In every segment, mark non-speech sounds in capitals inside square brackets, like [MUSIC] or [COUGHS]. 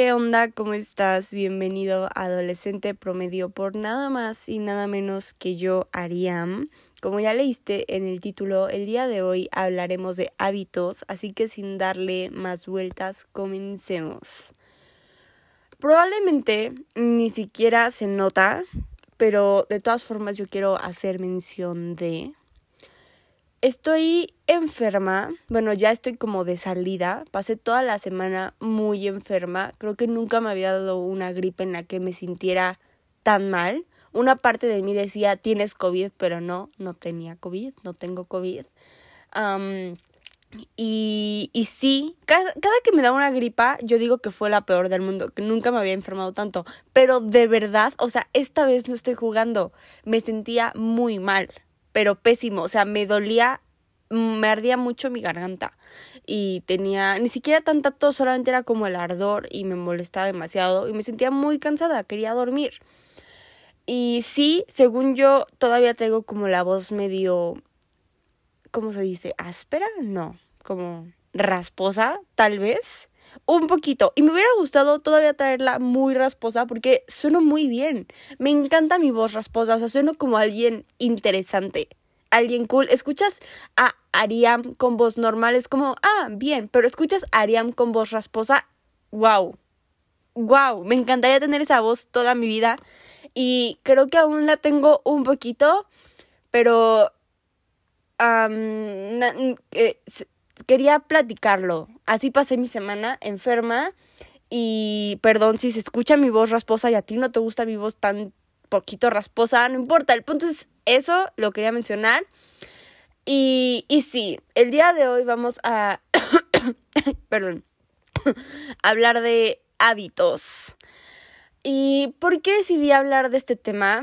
¿Qué onda? ¿Cómo estás? Bienvenido a Adolescente Promedio por nada más y nada menos que yo, Ariam. Como ya leíste en el título, el día de hoy hablaremos de hábitos, así que sin darle más vueltas, comencemos. Probablemente ni siquiera se nota, pero de todas formas yo quiero hacer mención de Estoy enferma, bueno, ya estoy como de salida, pasé toda la semana muy enferma, creo que nunca me había dado una gripe en la que me sintiera tan mal. Una parte de mí decía, tienes COVID, pero no, no tenía COVID, no tengo COVID. y, y sí, cada, cada que me da una gripa, yo digo que fue la peor del mundo, que nunca me había enfermado tanto. Pero de verdad, o sea, esta vez no estoy jugando, me sentía muy mal pero pésimo, o sea, me dolía, me ardía mucho mi garganta y tenía ni siquiera tanta tos, solamente era como el ardor y me molestaba demasiado y me sentía muy cansada, quería dormir. Y sí, según yo, todavía traigo como la voz medio, ¿cómo se dice? ¿Áspera? No, como rasposa, tal vez. Un poquito. Y me hubiera gustado todavía traerla muy rasposa porque sueno muy bien. Me encanta mi voz rasposa. O sea, sueno como alguien interesante. Alguien cool. Escuchas a Ariam con voz normal. Es como, ah, bien. Pero escuchas a Ariam con voz rasposa. Wow. Wow. Me encantaría tener esa voz toda mi vida. Y creo que aún la tengo un poquito. Pero... Eh, quería platicarlo. Así pasé mi semana enferma y perdón si se escucha mi voz rasposa y a ti no te gusta mi voz tan poquito rasposa, no importa, el punto es eso, lo quería mencionar. Y, y sí, el día de hoy vamos a, [COUGHS] perdón, [COUGHS] hablar de hábitos. ¿Y por qué decidí hablar de este tema?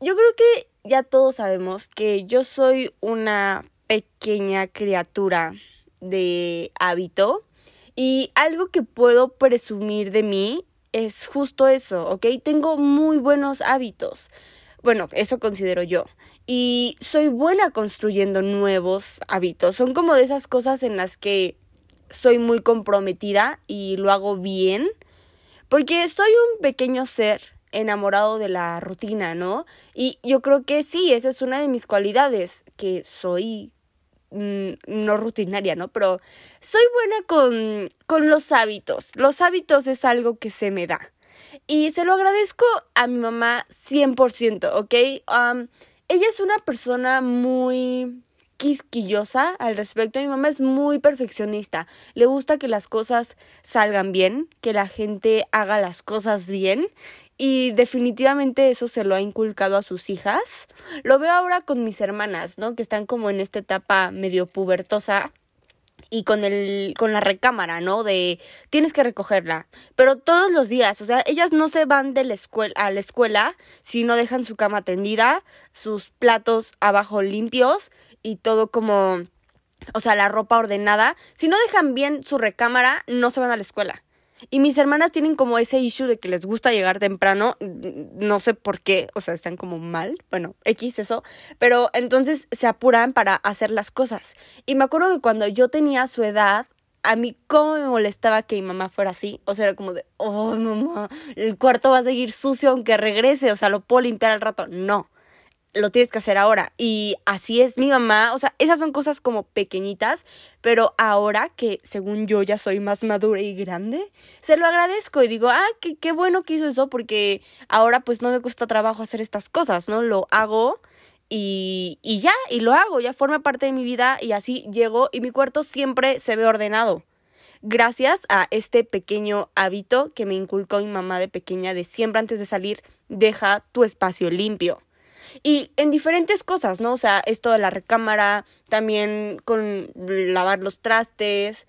Yo creo que ya todos sabemos que yo soy una pequeña criatura de hábito y algo que puedo presumir de mí es justo eso, ¿ok? Tengo muy buenos hábitos. Bueno, eso considero yo. Y soy buena construyendo nuevos hábitos. Son como de esas cosas en las que soy muy comprometida y lo hago bien. Porque soy un pequeño ser enamorado de la rutina, ¿no? Y yo creo que sí, esa es una de mis cualidades, que soy Mm, no rutinaria, ¿no? Pero soy buena con, con los hábitos. Los hábitos es algo que se me da. Y se lo agradezco a mi mamá 100%, ¿ok? ella es una persona muy quisquillosa al respecto. Mi mamá es muy perfeccionista. Le gusta que las cosas salgan bien, que la gente haga las cosas bien. Y definitivamente eso se lo ha inculcado a sus hijas. Lo veo ahora con mis hermanas, ¿no? Que están como en esta etapa medio pubertosa y con el con la recámara, ¿no? De tienes que recogerla, pero todos los días, o sea, ellas no se van de la escuela a la escuela si no dejan su cama tendida, sus platos abajo limpios y todo como o sea, la ropa ordenada. Si no dejan bien su recámara, no se van a la escuela. Y mis hermanas tienen como ese issue de que les gusta llegar temprano, no sé por qué, o sea, están como mal, bueno, X eso, pero entonces se apuran para hacer las cosas. Y me acuerdo que cuando yo tenía su edad, a mí cómo me molestaba que mi mamá fuera así, o sea, era como de, oh, mamá, el cuarto va a seguir sucio aunque regrese, o sea, lo puedo limpiar al rato. No, lo tienes que hacer ahora. Y así es mi mamá. O sea, esas son cosas como pequeñitas, pero ahora que según yo ya soy más madura y grande, se lo agradezco y digo, ah, qué, qué bueno que hizo eso porque ahora pues no me cuesta trabajo hacer estas cosas, ¿no? Lo hago. Y, y ya, y lo hago, ya forma parte de mi vida y así llego y mi cuarto siempre se ve ordenado gracias a este pequeño hábito que me inculcó mi mamá de pequeña de siempre antes de salir, deja tu espacio limpio. Y en diferentes cosas, ¿no? O sea, esto de la recámara, también con lavar los trastes,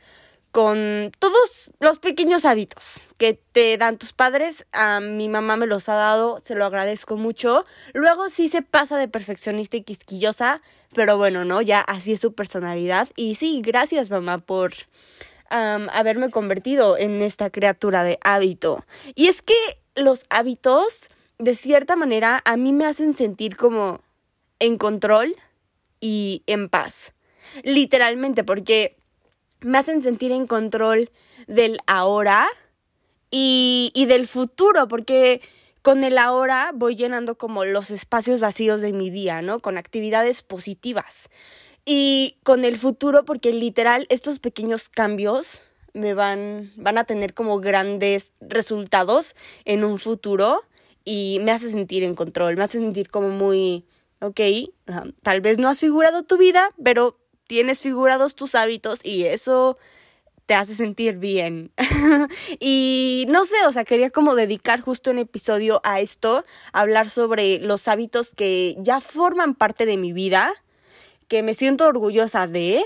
con todos los pequeños hábitos que te dan tus padres. A mi mamá me los ha dado, se lo agradezco mucho. Luego sí se pasa de perfeccionista y quisquillosa, pero bueno, ¿no? Ya así es su personalidad. Y sí, gracias mamá por haberme convertido en esta criatura de hábito. Y es que los hábitos de cierta manera a mí me hacen sentir como en control y en paz. Literalmente, porque me hacen sentir en control del ahora y, y del futuro, porque con el ahora voy llenando como los espacios vacíos de mi día, ¿no? Con actividades positivas. Y con el futuro, porque literal estos pequeños cambios me van, van a tener como grandes resultados en un futuro y me hace sentir en control, me hace sentir como muy, ok, tal vez no has figurado tu vida, pero tienes figurados tus hábitos y eso te hace sentir bien. [LAUGHS] y no sé, o sea, quería como dedicar justo un episodio a esto, hablar sobre los hábitos que ya forman parte de mi vida, que me siento orgullosa de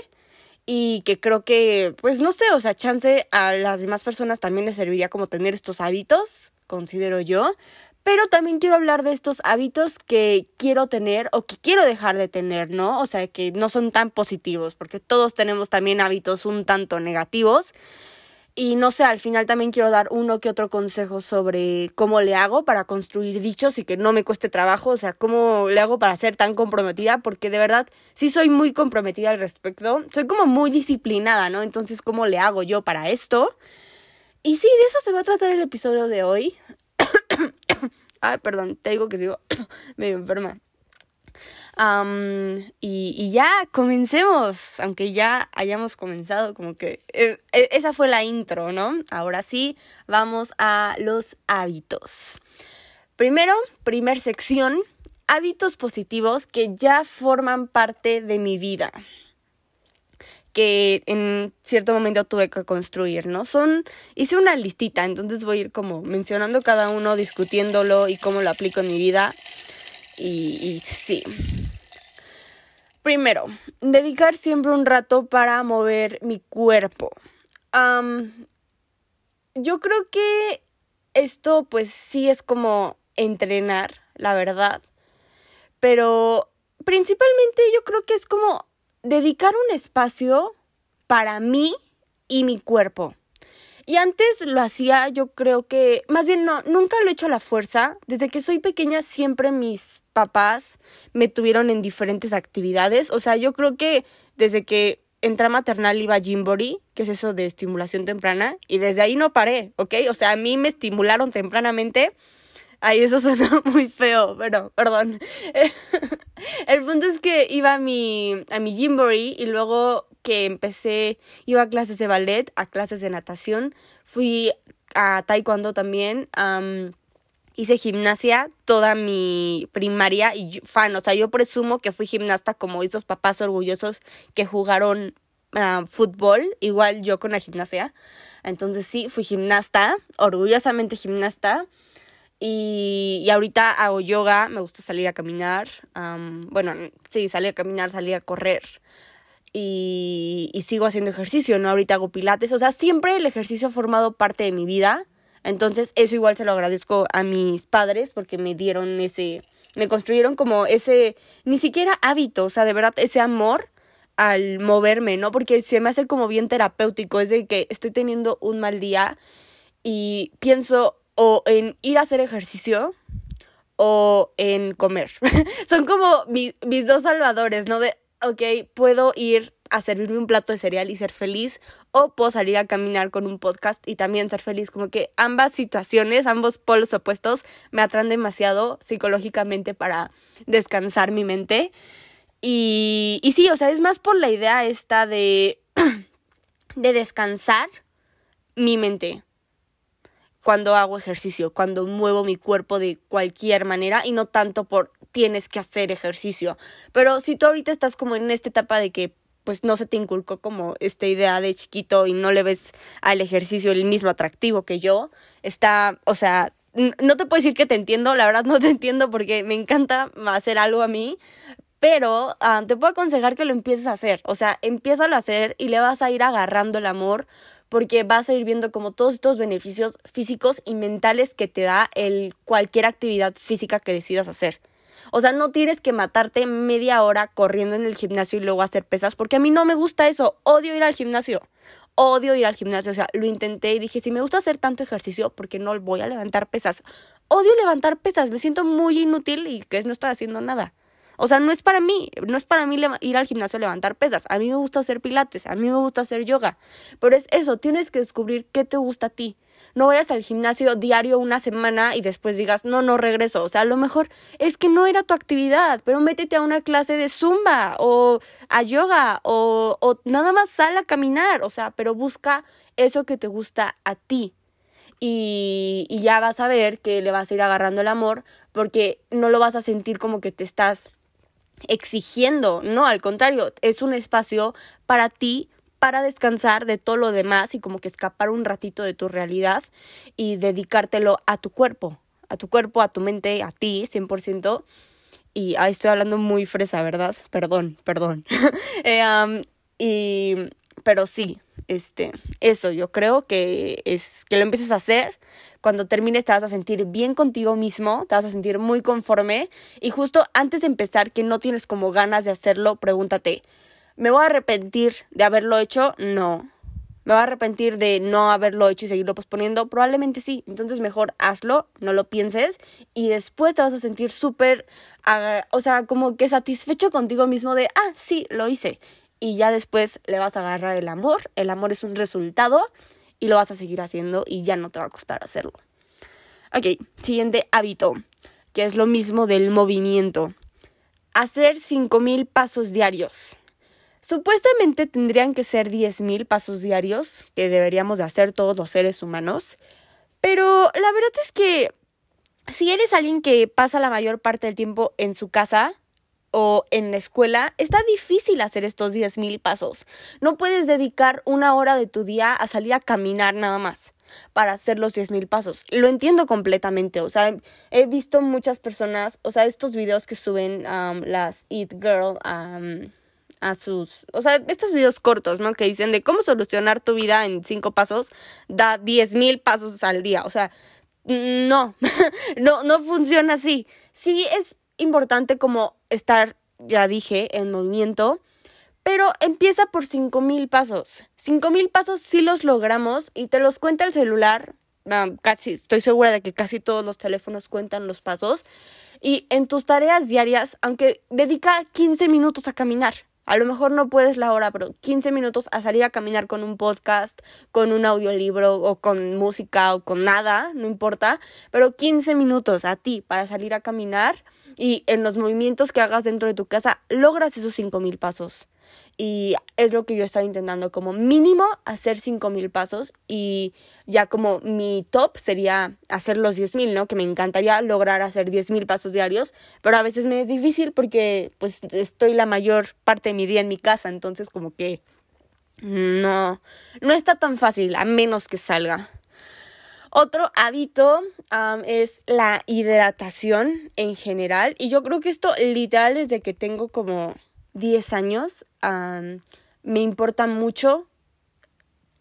y que creo que, pues no sé, o sea, chance a las demás personas también les serviría como tener estos hábitos, considero yo, pero también quiero hablar de estos hábitos que quiero tener o que quiero dejar de tener, ¿no? O sea, que no son tan positivos, porque todos tenemos también hábitos un tanto negativos. Y no sé, al final también quiero dar uno que otro consejo sobre cómo le hago para construir dichos y que no me cueste trabajo, o sea, cómo le hago para ser tan comprometida, porque de verdad sí soy muy comprometida al respecto, soy como muy disciplinada, ¿no? Entonces, ¿cómo le hago yo para esto? Y sí, de eso se va a tratar el episodio de hoy. Perdón, te digo que sigo [COUGHS] medio enferma. y, ya, comencemos, aunque ya hayamos comenzado, como que eh, eh, esa fue la intro, ¿no? Ahora sí, vamos a los hábitos. Primero, primer sección, hábitos positivos que ya forman parte de mi vida que en cierto momento tuve que construir, ¿no? Son, hice una listita, entonces voy a ir como mencionando cada uno, discutiéndolo y cómo lo aplico en mi vida. Y, sí. Primero, dedicar siempre un rato para mover mi cuerpo. yo creo que esto pues sí es como entrenar, la verdad. Pero principalmente yo creo que es como dedicar un espacio para mí y mi cuerpo. Y antes lo hacía, yo creo que, más bien no, nunca lo he hecho a la fuerza. Desde que soy pequeña siempre mis papás me tuvieron en diferentes actividades. O sea, yo creo que desde que entré maternal iba a Jimbori, que es eso de estimulación temprana, y desde ahí no paré, ¿ok? O sea, a mí me estimularon tempranamente Ay, eso suena [LAUGHS] muy feo, pero perdón. [LAUGHS] El punto es que iba a mi, a mi gymboree y luego que empecé, iba a clases de ballet, a clases de natación, fui a taekwondo también, hice gimnasia toda mi primaria y fan, o sea, yo presumo que fui gimnasta como esos papás orgullosos que jugaron ah, fútbol, igual yo con la gimnasia. Entonces sí, fui gimnasta, orgullosamente gimnasta. Y, y, ahorita hago yoga, me gusta salir a caminar. bueno, sí, salir a caminar, salir a correr. Y, y sigo haciendo ejercicio, ¿no? Ahorita hago pilates. O sea, siempre el ejercicio ha formado parte de mi vida. Entonces, eso igual se lo agradezco a mis padres porque me dieron ese. Me construyeron como ese. Ni siquiera hábito, o sea, de verdad, ese amor al moverme, ¿no? Porque se me hace como bien terapéutico. Es de que estoy teniendo un mal día y pienso, o en ir a hacer ejercicio o en comer. [LAUGHS] Son como mis dos salvadores, ¿no? De, ok, puedo ir a servirme un plato de cereal y ser feliz o puedo salir a caminar con un podcast y también ser feliz. Como que ambas situaciones, ambos polos opuestos me atraen demasiado psicológicamente para descansar mi mente. Y, y sí, o sea, es más por la idea esta de, [CLEARS THROAT] de descansar mi mente cuando hago ejercicio, cuando muevo mi cuerpo de cualquier manera y no tanto por tienes que hacer ejercicio. Pero si tú ahorita estás como en esta etapa de que pues no se te inculcó como esta idea de chiquito y no le ves al ejercicio el mismo atractivo que yo, está, o sea, no te puedo decir que te entiendo, la verdad no te [LAUGHS] entiendo porque me encanta hacer algo a mí, pero ah, te puedo aconsejar que lo empieces a hacer, o sea, empieza a hacer y le vas a ir agarrando el amor porque vas a ir viendo como todos estos beneficios físicos y mentales que te da el cualquier actividad física que decidas hacer. O sea, no tienes que matarte media hora corriendo en el gimnasio y luego hacer pesas, porque a mí no me gusta eso. Odio ir al gimnasio. Odio ir al gimnasio. O sea, lo intenté y dije, si me gusta hacer tanto ejercicio, ¿por qué no voy a levantar pesas? Odio levantar pesas. Me siento muy inútil y que no estoy haciendo nada. O sea, no es para mí, no es para mí ir al gimnasio a levantar pesas. A mí me gusta hacer pilates, a mí me gusta hacer yoga. Pero es eso, tienes que descubrir qué te gusta a ti. No vayas al gimnasio diario una semana y después digas, no, no regreso. O sea, a lo mejor es que no era tu actividad, pero métete a una clase de zumba o a yoga o, nada más sal a caminar. O sea, pero busca eso que te gusta a ti. Y, y ya vas a ver que le vas a ir agarrando el amor porque no lo vas a sentir como que te estás exigiendo, no, al contrario, es un espacio para ti para descansar de todo lo demás y como que escapar un ratito de tu realidad y dedicártelo a tu cuerpo, a tu cuerpo, a tu mente, a ti, 100%. Y ahí estoy hablando muy fresa, ¿verdad? Perdón, perdón. [LAUGHS] eh, y, pero sí, este, eso, yo creo que es que lo empieces a hacer. Cuando termines te vas a sentir bien contigo mismo, te vas a sentir muy conforme. Y justo antes de empezar, que no tienes como ganas de hacerlo, pregúntate, ¿me voy a arrepentir de haberlo hecho? No. ¿Me voy a arrepentir de no haberlo hecho y seguirlo posponiendo? Probablemente sí. Entonces mejor hazlo, no lo pienses y después te vas a sentir súper, o sea, como que satisfecho contigo mismo de, ah, sí, lo hice y ya después le vas a agarrar el amor. El amor es un resultado y lo vas a seguir haciendo y ya no te va a costar hacerlo. Ok, siguiente hábito, que es lo mismo del movimiento. Hacer 5.000 pasos diarios. Supuestamente tendrían que ser 10.000 pasos diarios, que deberíamos de hacer todos los seres humanos. Pero la verdad es que si eres alguien que pasa la mayor parte del tiempo en su casa, o en la escuela, está difícil hacer estos 10.000 pasos. No puedes dedicar una hora de tu día a salir a caminar nada más para hacer los 10.000 pasos. Lo entiendo completamente, o sea, he visto muchas personas, o sea, estos videos que suben um, las Eat Girl um, a sus, o sea, estos videos cortos, ¿no? Que dicen de cómo solucionar tu vida en 5 pasos, da 10.000 pasos al día, o sea, no, [LAUGHS] no, no funciona así. Sí es importante como estar, ya dije, en movimiento, pero empieza por 5000 pasos. 5000 pasos sí los logramos y te los cuenta el celular. Ah, casi, estoy segura de que casi todos los teléfonos cuentan los pasos. Y en tus tareas diarias, aunque dedica 15 minutos a caminar, a lo mejor no puedes la hora, pero 15 minutos a salir a caminar con un podcast, con un audiolibro o con música o con nada, no importa, pero 15 minutos a ti para salir a caminar y en los movimientos que hagas dentro de tu casa logras esos 5000 pasos. Y es lo que yo estaba intentando, como mínimo hacer 5000 pasos y ya como mi top sería hacer los 10000, ¿no? Que me encantaría lograr hacer 10000 pasos diarios, pero a veces me es difícil porque pues estoy la mayor parte de mi día en mi casa, entonces como que no, no está tan fácil a menos que salga. Otro hábito es la hidratación en general y yo creo que esto literal desde que tengo como 10 años, me importa mucho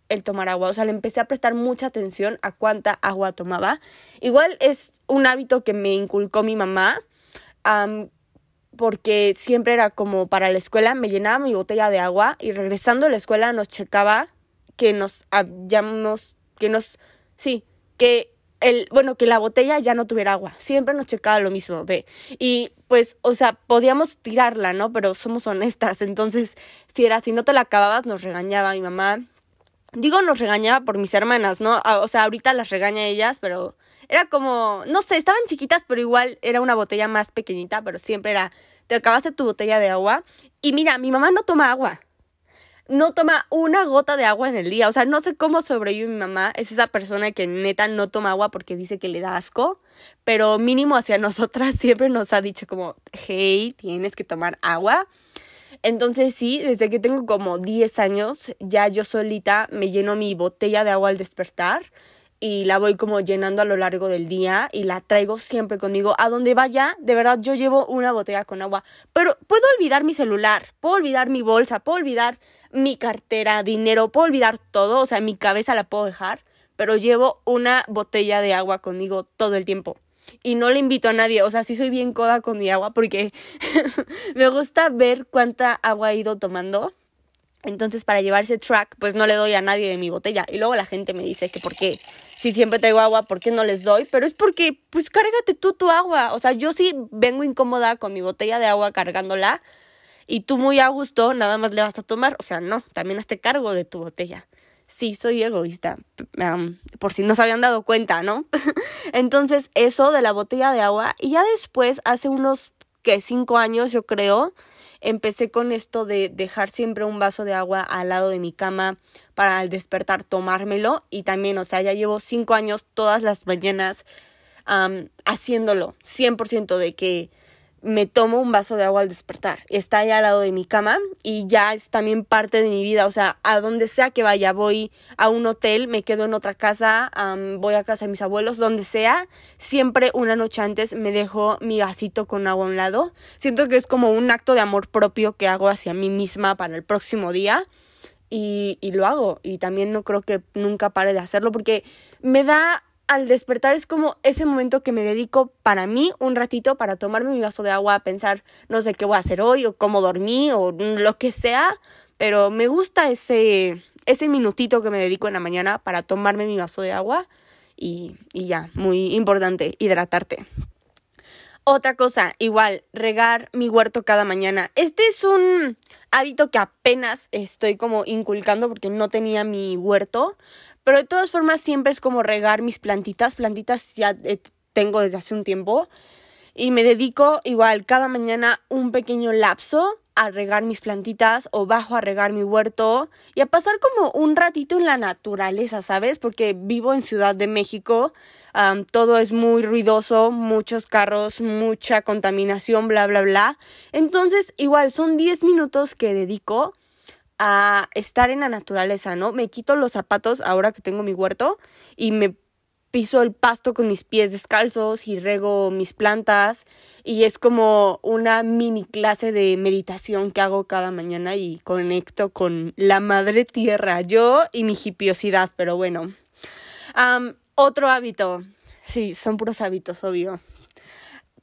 el tomar agua. O sea, le empecé a prestar mucha atención a cuánta agua tomaba. Igual es un hábito que me inculcó mi mamá, porque siempre era como para la escuela, me llenaba mi botella de agua y regresando a la escuela nos checaba que nos habíamos, que nos, sí, que el, bueno, que la botella ya no tuviera agua. Siempre nos checaba lo mismo de, y pues, o sea, podíamos tirarla, ¿no? Pero somos honestas. Entonces, si era, si no te la acababas, nos regañaba mi mamá. Digo, nos regañaba por mis hermanas, ¿no? O sea, ahorita las regaña ellas, pero era como, no sé, estaban chiquitas, pero igual era una botella más pequeñita, pero siempre era, te acabaste tu botella de agua. Y mira, mi mamá no toma agua no toma una gota de agua en el día. O sea, no sé cómo sobrevive mi mamá. Es esa persona que neta no toma agua porque dice que le da asco. Pero mínimo hacia [LAUGHS] nosotras siempre nos ha dicho como, hey, tienes que tomar agua. Entonces sí, desde que tengo como 10 años, ya yo solita me lleno mi botella de agua al despertar y la voy como llenando a lo largo del día y la traigo siempre conmigo. A donde vaya, de verdad yo llevo una botella con agua. Pero puedo olvidar mi celular, puedo olvidar mi bolsa, puedo olvidar mi cartera, dinero, puedo olvidar todo, o sea, mi cabeza la puedo dejar, pero llevo una botella de agua conmigo todo el tiempo. Y no le invito a nadie, o sea, sí soy bien coda con mi agua porque [LAUGHS] me gusta ver cuánta agua he ido tomando Entonces, para llevar ese track, pues no le doy a nadie de mi botella. Y luego la gente me dice que por qué, si siempre traigo agua, ¿por qué no les doy? Pero es porque, pues cárgate tú tu agua. O sea, yo sí vengo incómoda con mi botella de agua cargándola y tú muy a gusto nada más le vas a tomar. O sea, no, también hazte cargo de tu botella. Sí, soy egoísta, por si no se habían dado cuenta, ¿no? [LAUGHS] Entonces, eso de la botella de agua. Y ya después, hace unos, que cinco años, yo creo, empecé con esto de dejar siempre un vaso de agua al lado de mi cama para al despertar tomármelo y también, o sea, ya llevo cinco años todas las mañanas haciéndolo, 100% de que me tomo un vaso de agua al despertar. Está ahí al lado de mi cama y ya es también parte de mi vida. O sea, a donde sea que vaya, voy a un hotel, me quedo en otra casa, voy a casa de mis abuelos, donde sea, siempre una noche antes me dejo mi vasito con agua a un lado. Siento que es como un acto de amor propio que hago hacia mí misma para el próximo día. Y, y lo hago. Y también no creo que nunca pare de hacerlo porque me da al despertar es como ese momento que me dedico para mí un ratito para tomarme mi vaso de agua, pensar no sé qué voy a hacer hoy o cómo dormí o lo que sea, pero me gusta ese ese minutito que me dedico en la mañana para tomarme mi vaso de agua y, y ya, muy importante, hidratarte. Otra cosa, igual, regar mi huerto cada mañana. Este es un hábito que apenas estoy como inculcando porque no tenía mi huerto, pero de todas formas siempre es como regar mis plantitas. Plantitas ya eh, tengo desde hace un tiempo. Y me dedico igual cada mañana un pequeño lapso a regar mis plantitas o bajo a regar mi huerto y a pasar como un ratito en la naturaleza, ¿sabes? Porque vivo en Ciudad de México, todo es muy ruidoso, muchos carros, mucha contaminación, bla, bla, bla. Entonces, igual son 10 minutos que dedico a estar en la naturaleza, ¿no? Me quito los zapatos ahora que tengo mi huerto y me piso el pasto con mis pies descalzos y rego mis plantas y es como una mini clase de meditación que hago cada mañana y conecto con la madre tierra, yo y mi hipiosidad, pero bueno. otro hábito, sí, son puros hábitos, obvio.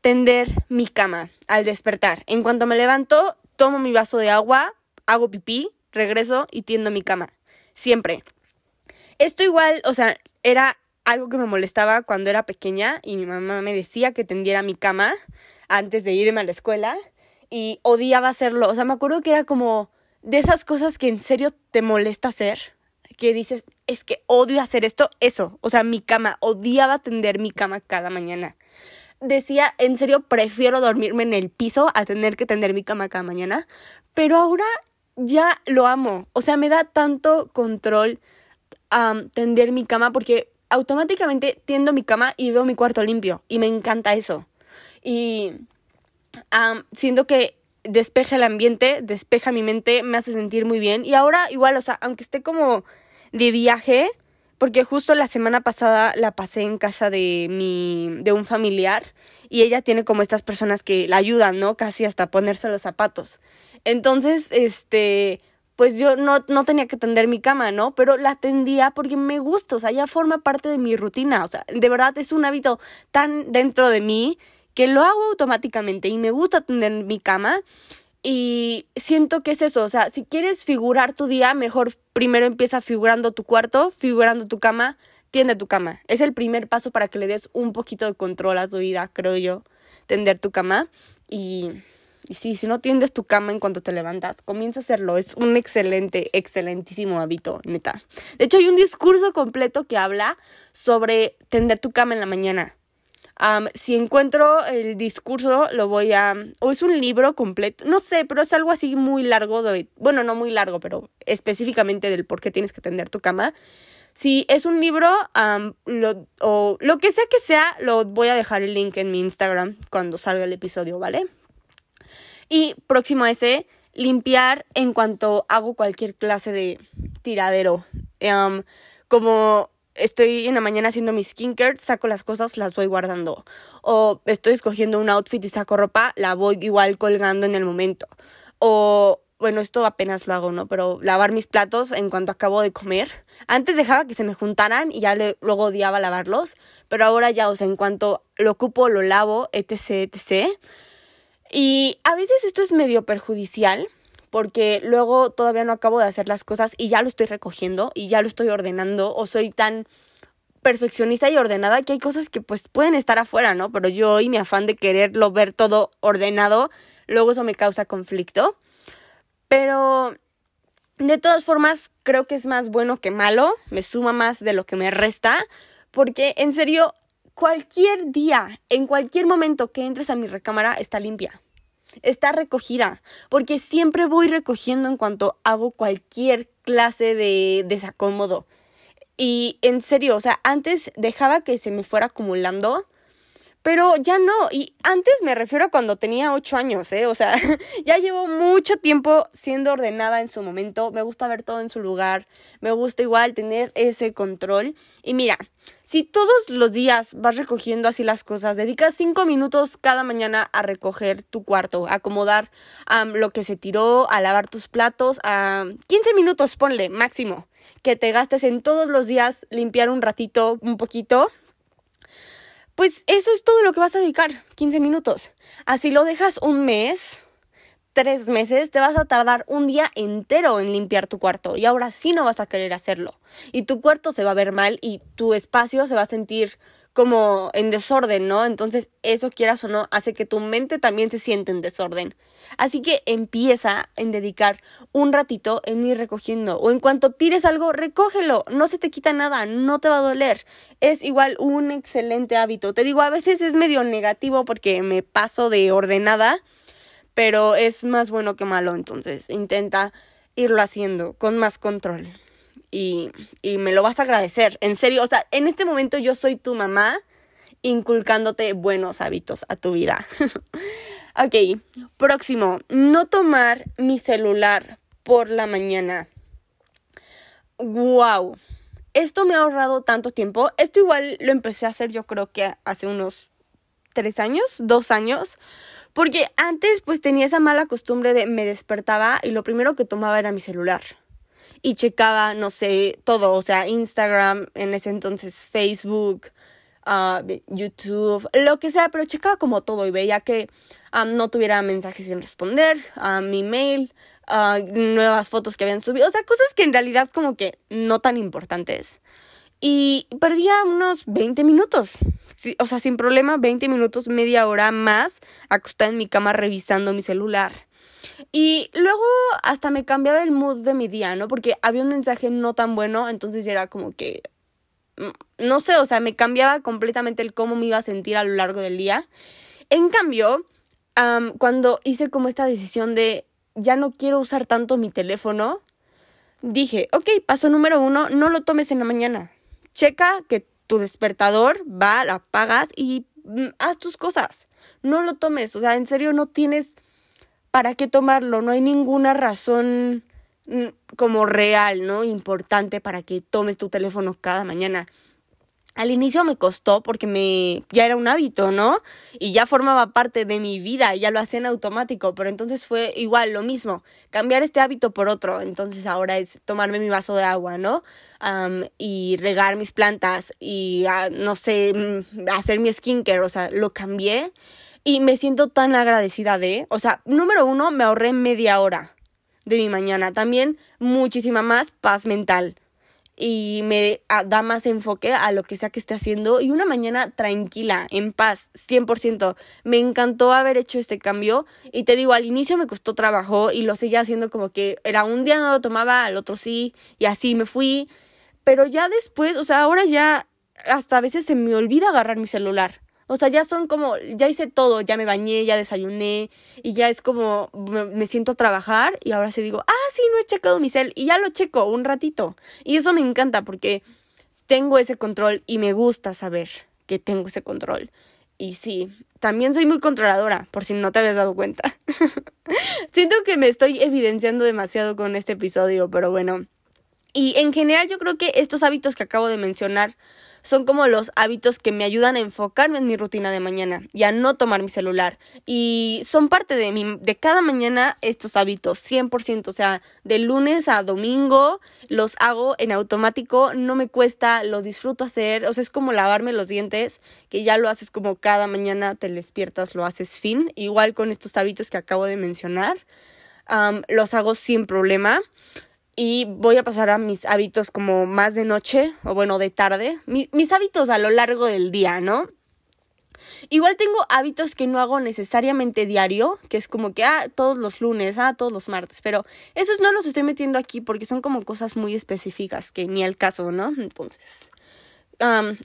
Tender mi cama al despertar. En cuanto me levanto, tomo mi vaso de agua, hago pipí, regreso y tiendo mi cama. Siempre. Esto igual, o sea, era algo que me molestaba cuando era pequeña y mi mamá me decía que tendiera mi cama antes de irme a la escuela y odiaba hacerlo. O sea, me acuerdo que era como de esas cosas que en serio te molesta hacer, que dices, es que odio hacer esto, eso. O sea, mi cama, odiaba tender mi cama cada mañana. Decía, en serio, prefiero dormirme en el piso a tener que tender mi cama cada mañana. Pero ahora ya lo amo. O sea, me da tanto control a tender mi cama porque automáticamente tiendo mi cama y veo mi cuarto limpio. Y me encanta eso. Y siento que despeja el ambiente, despeja mi mente, me hace sentir muy bien. Y ahora igual, o sea, aunque esté como de viaje, porque justo la semana pasada la pasé en casa de mi de un familiar y ella tiene como estas personas que la ayudan, ¿no? Casi hasta ponerse los zapatos. Entonces, este, pues yo no, no tenía que tender mi cama, ¿no? Pero la tendía porque me gusta, o sea, ya forma parte de mi rutina, o sea, de verdad es un hábito tan dentro de mí que lo hago automáticamente y me gusta tender mi cama y siento que es eso, o sea, si quieres figurar tu día, mejor primero empieza figurando tu cuarto, figurando tu cama, tiende tu cama. Es el primer paso para que le des un poquito de control a tu vida, creo yo, tender tu cama y sí, si no tiendes tu cama en cuanto te levantas, comienza a hacerlo. Es un excelente, excelentísimo hábito, neta. De hecho, hay un discurso completo que habla sobre tender tu cama en la mañana. si encuentro el discurso, lo voy a... O es un libro completo, no sé, pero es algo así muy largo. De, bueno, no muy largo, pero específicamente del por qué tienes que tender tu cama. Si es un libro o lo que sea que sea, lo voy a dejar el link en mi Instagram cuando salga el episodio, ¿vale? Y próximo a ese, limpiar en cuanto hago cualquier clase de tiradero. como estoy en la mañana haciendo mi skincare, saco las cosas, las voy guardando. O estoy escogiendo un outfit y saco ropa, la voy igual colgando en el momento. O, bueno, esto apenas lo hago, ¿no? Pero lavar mis platos en cuanto acabo de comer. Antes dejaba que se me juntaran y ya luego odiaba lavarlos. Pero ahora ya, o sea, en cuanto lo ocupo, lo lavo, etc, etc. Y a veces esto es medio perjudicial porque luego todavía no acabo de hacer las cosas y ya lo estoy recogiendo y ya lo estoy ordenando o soy tan perfeccionista y ordenada que hay cosas que pues pueden estar afuera, ¿no? Pero yo y mi afán de quererlo ver todo ordenado, luego eso me causa conflicto. Pero de todas formas, creo que es más bueno que malo, me suma más de lo que me resta, porque en serio, cualquier día, en cualquier momento que entres a mi recámara, está limpia. Está recogida, porque siempre voy recogiendo en cuanto hago cualquier clase de desacómodo. Y en serio, o sea, antes dejaba que se me fuera acumulando pero ya no, y antes me refiero a cuando tenía ocho años, ¿eh? O sea, [LAUGHS] ya llevo mucho tiempo siendo ordenada en su momento, me gusta ver todo en su lugar, me gusta igual tener ese control. Y mira, si todos los días vas recogiendo así las cosas, dedicas cinco minutos cada mañana a recoger tu cuarto, a acomodar lo que se tiró, a lavar tus platos, a 15 minutos, ponle, máximo, que te gastes en todos los días limpiar un ratito, un poquito pues eso es todo lo que vas a dedicar, 15 minutos. Así lo dejas un mes, tres meses, te vas a tardar un día entero en limpiar tu cuarto y ahora sí no vas a querer hacerlo. Y tu cuarto se va a ver mal y tu espacio se va a sentir como en desorden, ¿no? Entonces eso quieras o no hace que tu mente también se siente en desorden. Así que empieza en dedicar un ratito en ir recogiendo o en cuanto tires algo, recógelo, no se te quita nada, no te va a doler. Es igual un excelente hábito. Te digo, a veces es medio negativo porque me paso de ordenada, pero es más bueno que malo, entonces intenta irlo haciendo con más control y, y me lo vas a agradecer, en serio, o sea, en este momento yo soy tu mamá inculcándote buenos hábitos a tu vida. [LAUGHS] ok, próximo, no tomar mi celular por la mañana. Wow, esto me ha ahorrado tanto tiempo. Esto igual lo empecé a hacer yo creo que hace unos tres años, dos años. Porque antes pues tenía esa mala costumbre de me despertaba y lo primero que tomaba era mi celular y checaba, no sé, todo, o sea, Instagram, en ese entonces Facebook, uh, YouTube, lo que sea, pero checaba como todo y veía que um, no tuviera mensajes sin responder, a mi mail, uh, nuevas fotos que habían subido, o sea, cosas que en realidad como que no tan importantes. Y perdía unos 20 minutos, o sea, sin problema, 20 minutos, media hora más acostada en mi cama revisando mi celular. Y luego hasta me cambiaba el mood de mi día, ¿no? Porque había un mensaje no tan bueno, entonces era como que, mm, no sé, o sea, me cambiaba completamente el cómo me iba a sentir a lo largo del día. En cambio, cuando hice como esta decisión de ya no quiero usar tanto mi teléfono, dije, ok, paso número uno, no lo tomes en la mañana. Checa que tu despertador va, lo apagas y mm, haz tus cosas. No lo tomes, o sea, en serio no tienes ¿para qué tomarlo? No hay ninguna razón mm, como real, ¿no? Importante para que tomes tu teléfono cada mañana. Al inicio me costó porque me ya era un hábito, ¿no? Y ya formaba parte de mi vida, ya lo hacía en automático, pero entonces fue igual lo mismo, cambiar este hábito por otro. Entonces ahora es tomarme mi vaso de agua, ¿no? y regar mis plantas y ah, no sé, mm, hacer mi skincare, o sea, lo cambié y me siento tan agradecida de, o sea, número uno, me ahorré media hora de mi mañana. También muchísima más paz mental. Y me da más enfoque a lo que sea que esté haciendo. Y una mañana tranquila, en paz, 100%. Me encantó haber hecho este cambio. Y te digo, al inicio me costó trabajo y lo seguía haciendo como que era un día no lo tomaba, al otro sí. Y así me fui. Pero ya después, o sea, ahora ya hasta a veces se me olvida agarrar mi celular. O sea, ya son como, ya hice todo, ya me bañé, ya desayuné y ya es como, me, siento a trabajar y ahora sí digo, ah, sí, no he checado mi cel y ya lo checo un ratito. Y eso me encanta porque tengo ese control y me gusta saber que tengo ese control. Y sí, también soy muy controladora, por si no te habías dado cuenta. [LAUGHS] Siento que me estoy evidenciando demasiado con este episodio, pero bueno. Y en general yo creo que estos hábitos que acabo de mencionar son como los hábitos que me ayudan a enfocarme en mi rutina de mañana y a no tomar mi celular. Y son parte de mi, de cada mañana estos hábitos, 100%, o sea, de lunes a domingo los hago en automático, no me cuesta, lo disfruto hacer, o sea, es como lavarme los dientes, que ya lo haces como cada mañana te despiertas, lo haces fin, igual con estos hábitos que acabo de mencionar los hago sin problema. Y voy a pasar a mis hábitos como más de noche, o bueno, de tarde. mis hábitos a lo largo del día, ¿no? Igual tengo hábitos que no hago necesariamente diario, que es como que, ah, todos los lunes, ah, todos los martes, pero esos no los estoy metiendo aquí porque son como cosas muy específicas que ni al caso, ¿no? Entonces,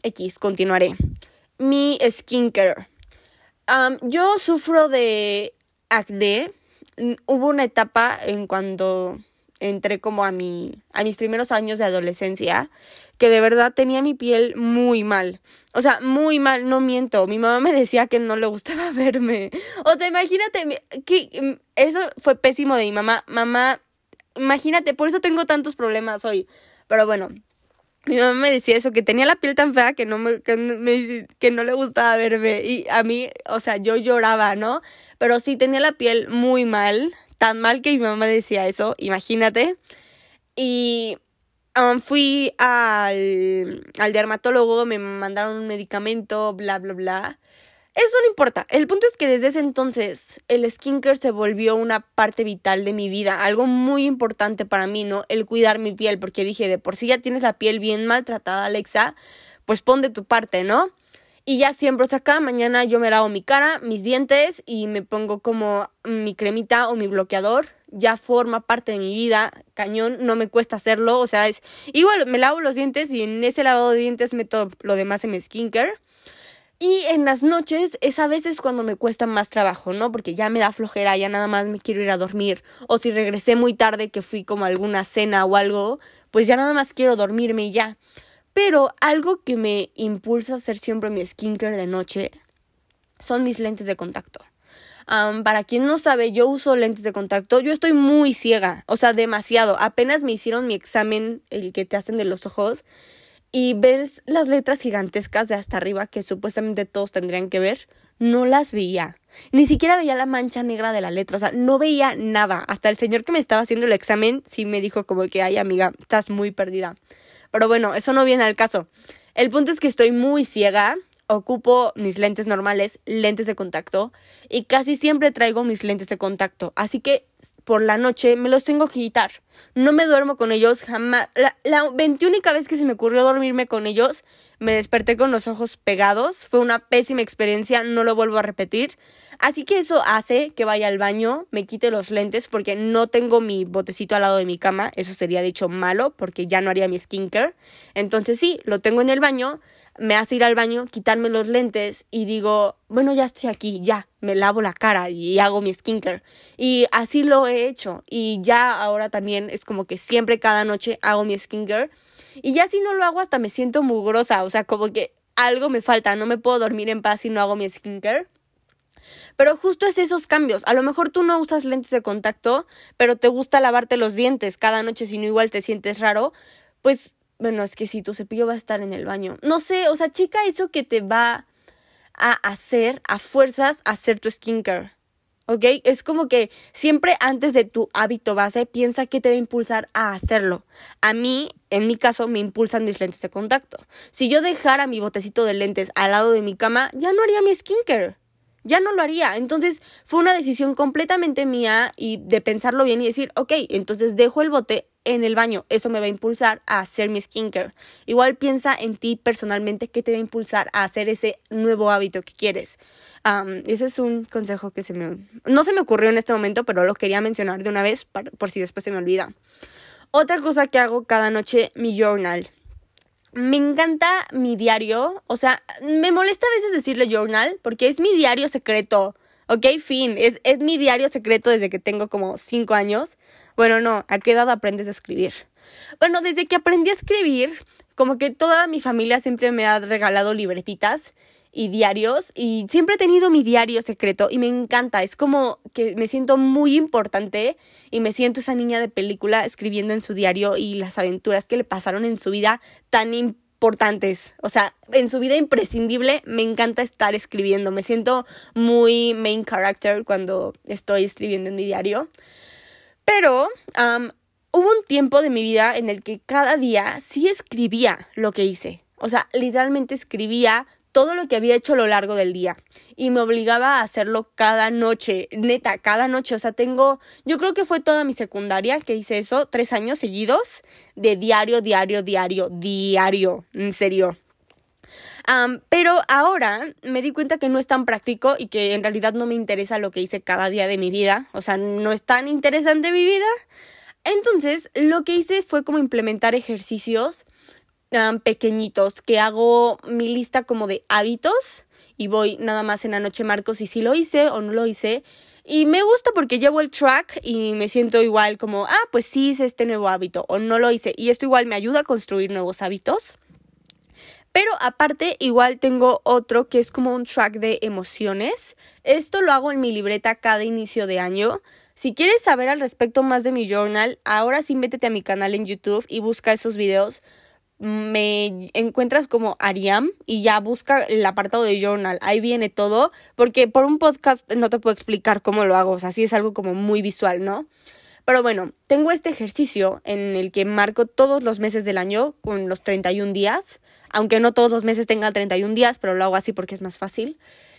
X, continuaré. Mi skincare. yo sufro de acné. Hubo una etapa en cuando entré como a, mi, a mis primeros años de adolescencia que de verdad tenía mi piel muy mal. O sea, muy mal, no miento. Mi mamá me decía que no le gustaba [LAUGHS] verme. O sea, imagínate, que mm, eso fue pésimo de mi mamá. Mamá, imagínate, por eso tengo tantos problemas hoy. Pero bueno, mi mamá me decía eso, que tenía la piel tan fea que no me, que, que no le gustaba verme. Y a mí, o sea, yo lloraba, ¿no? Pero sí tenía la piel muy mal, tan mal que mi mamá decía eso, imagínate. Y Um, fui al, al dermatólogo, me mandaron un medicamento, bla, bla, bla. Eso no importa. El punto es que desde ese entonces el skincare se volvió una parte vital de mi vida, algo muy importante para mí, ¿no? El cuidar mi piel, porque dije, de por sí ya tienes la piel bien maltratada, Alexa, pues pon de tu parte, ¿no? Y ya siempre, o sea, cada mañana yo me lavo mi cara, mis dientes y me pongo como mi cremita o mi bloqueador ya forma parte de mi vida, cañón, no me cuesta hacerlo, o sea, es igual me lavo los dientes y en ese lavado de dientes meto lo demás en mi skincare. Y en las noches es a veces cuando me cuesta más trabajo, ¿no? Porque ya me da flojera, ya nada más me quiero ir a dormir. O si regresé muy tarde que fui como a alguna cena o algo, pues ya nada más quiero dormirme y ya. Pero algo que me impulsa a hacer siempre mi skincare de noche son mis lentes de contacto para quien no sabe, yo uso lentes de contacto. Yo estoy muy ciega, o sea, demasiado. Apenas me hicieron mi examen, el que te hacen de los ojos, y ves las letras gigantescas de hasta arriba que supuestamente todos tendrían que ver. No las veía. Ni siquiera veía la mancha negra de la letra. O sea, no veía nada. Hasta el señor que me estaba haciendo el examen sí me dijo como que, ay amiga, estás muy perdida. Pero bueno, eso no viene al caso. El punto es que estoy muy ciega ocupo mis lentes normales, lentes de contacto, y casi siempre traigo mis lentes de contacto. Así que por la noche me los tengo que quitar. No me duermo con ellos jamás. La, la 21 vez que se me ocurrió dormirme con ellos, me desperté con los ojos pegados. Fue una pésima experiencia, no lo vuelvo a repetir. Así que eso hace que vaya al baño, me quite los lentes porque no tengo mi botecito al lado de mi cama. Eso sería dicho malo porque ya no haría mi skincare. Entonces sí, lo tengo en el baño me hace ir al baño, quitarme los lentes y digo, bueno, ya estoy aquí, ya, me lavo la cara y hago mi skincare. Y así lo he hecho. Y ya ahora también es como que siempre cada noche hago mi skincare. Y ya si no lo hago hasta me siento mugrosa, o sea, como que algo me falta, no me puedo dormir en paz si no hago mi skincare. Pero justo es esos cambios. A lo mejor tú no usas lentes de contacto, pero te gusta lavarte los dientes cada noche si no igual te sientes raro. Pues bueno, es que si tu cepillo va a estar en el baño. No sé, o sea, chica, eso que te va a hacer a fuerzas hacer tu skincare. ¿Ok? Es como que siempre antes de tu hábito base piensa que te va a impulsar a hacerlo. A mí, en mi caso, me impulsan mis lentes de contacto. Si yo dejara mi botecito de lentes al lado de mi cama, ya no haría mi skincare ya no lo haría. Entonces fue una decisión completamente mía y de pensarlo bien y decir, ok, entonces dejo el bote en el baño. Eso me va a impulsar a hacer mi skincare. Igual piensa en ti personalmente que te va a impulsar a hacer ese nuevo hábito que quieres. ese es un consejo que se me... No se me ocurrió en este momento, pero lo quería mencionar de una vez por si después se me olvida. Otra cosa que hago cada noche, mi journal. Me encanta mi diario. O sea, me molesta a veces decirle journal porque es mi diario secreto. Ok, fin. Es, es mi diario secreto desde que tengo como 5 años. Bueno, no, ¿a qué edad aprendes a escribir? Bueno, desde que aprendí a escribir, como que toda mi familia siempre me ha regalado libretitas y diarios y siempre he tenido mi diario secreto y me encanta, es como que me siento muy importante y me siento esa niña de película escribiendo en su diario y las aventuras que le pasaron en su vida tan importantes, o sea, en su vida imprescindible me encanta estar escribiendo, me siento muy main character cuando estoy escribiendo en mi diario. Pero hubo un tiempo de mi vida en el que cada día sí escribía lo que hice. O sea, literalmente escribía todo lo que había hecho a lo largo del día y me obligaba a hacerlo cada noche, neta, cada noche. O sea, tengo, yo creo que fue toda mi secundaria que hice eso, tres años seguidos, de diario, diario, diario, diario, en serio. Pero ahora me di cuenta que no es tan práctico y que en realidad no me interesa lo que hice cada día de mi vida. O sea, no es tan interesante mi vida. Entonces, lo que hice fue como implementar ejercicios pequeñitos, que hago mi lista como de hábitos y voy nada más en la noche marcos y si lo hice o no lo hice. Y me gusta porque llevo el track y me siento igual como, ah, pues sí hice este nuevo hábito o no lo hice. Y esto igual me ayuda a construir nuevos hábitos. Pero aparte, igual tengo otro que es como un track de emociones. Esto lo hago en mi libreta cada inicio de año. Si quieres saber al respecto más de mi journal, ahora sí métete a mi canal en YouTube y busca esos videos me encuentras como Ariam y ya busca el apartado de journal. Ahí viene todo, porque por un podcast no te puedo explicar cómo lo hago, o sea, sí es algo como muy visual, ¿no? Pero bueno, tengo este ejercicio en el que marco todos los meses del año con los 31 días, aunque no todos los meses tengan 31 días, pero lo hago así porque es más fácil.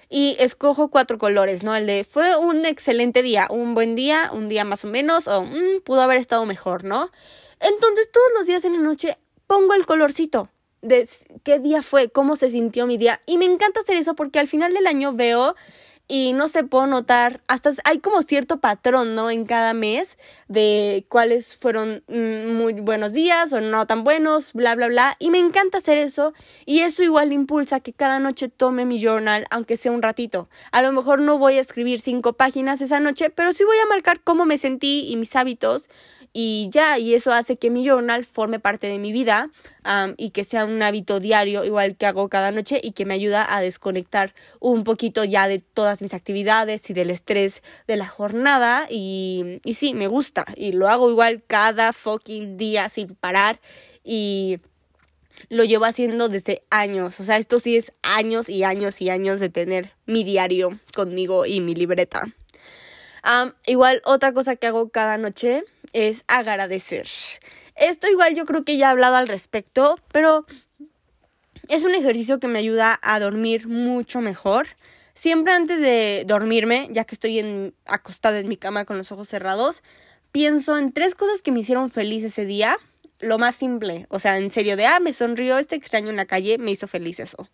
Y escojo cuatro colores, ¿no? El de fue un excelente día, un buen día, un día más o menos, o mm, pudo haber estado mejor, ¿no? Entonces todos los días en la noche pongo el colorcito de qué día fue, cómo se sintió mi día. Y me encanta hacer eso porque al final del año veo y no se puedo notar, hasta hay como cierto patrón, ¿no? En cada mes de cuáles fueron mm, muy buenos días o no tan buenos, bla, bla, bla. Y me encanta hacer eso y eso igual impulsa que cada noche tome mi journal, aunque sea un ratito. A lo mejor no voy a escribir cinco páginas esa noche, pero sí voy a marcar cómo me sentí y mis hábitos y ya, y eso hace que mi journal forme parte de mi vida y que sea un hábito diario, igual que hago cada noche, y que me ayuda a desconectar un poquito ya de todas mis actividades y del estrés de la jornada. Y, y sí, me gusta, y lo hago igual cada fucking día sin parar. Y lo llevo haciendo desde años. O sea, esto sí es años y años y años de tener mi diario conmigo y mi libreta. igual otra cosa que hago cada noche es agradecer. Esto igual yo creo que ya he hablado al respecto, pero es un ejercicio que me ayuda a dormir mucho mejor. Siempre antes de dormirme, ya que estoy en, acostada en mi cama con los ojos cerrados, pienso en tres cosas que me hicieron feliz ese día. Lo más simple, o sea, en serio, de, ah, me sonrió este extraño en la calle, me hizo feliz eso.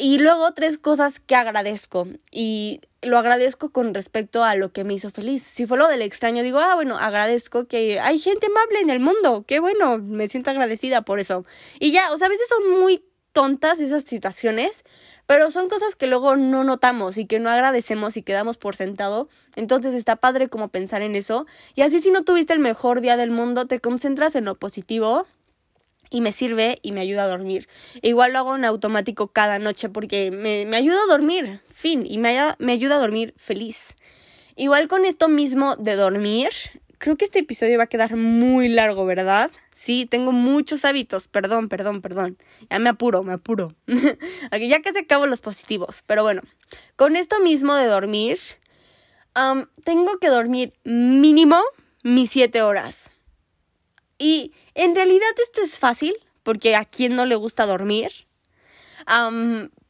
Y luego tres cosas que agradezco. Y lo agradezco con respecto a lo que me hizo feliz. Si fue lo del extraño, digo, ah, bueno, agradezco que hay gente amable en el mundo. Qué bueno, me siento agradecida por eso. Y ya, o sea, a veces son muy tontas esas situaciones, pero son cosas que luego no notamos y que no agradecemos y quedamos por sentado. Entonces está padre como pensar en eso. Y así si no tuviste el mejor día del mundo, te concentras en lo positivo y me sirve y me ayuda a dormir. Igual lo hago en automático cada noche porque me, me ayuda a dormir, fin, y me, me ayuda a dormir feliz. Igual con esto mismo de dormir, creo que este episodio va a quedar muy largo, ¿verdad? Sí, tengo muchos hábitos, perdón, perdón, perdón. Ya me apuro, me apuro. [LAUGHS] Aquí ya que se acabo los positivos, pero bueno, con esto mismo de dormir, tengo que dormir mínimo mis siete horas. Y en realidad esto es fácil, porque a quien no le gusta dormir.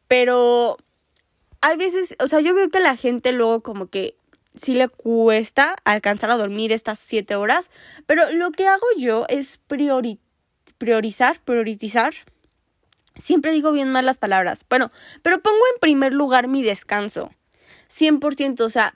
pero hay veces, o sea, yo veo que la gente luego como que sí le cuesta alcanzar a dormir estas siete horas, pero lo que hago yo es priorizar, priorizar. Siempre digo bien mal las palabras. Bueno, pero pongo en primer lugar mi descanso. 100%, o sea,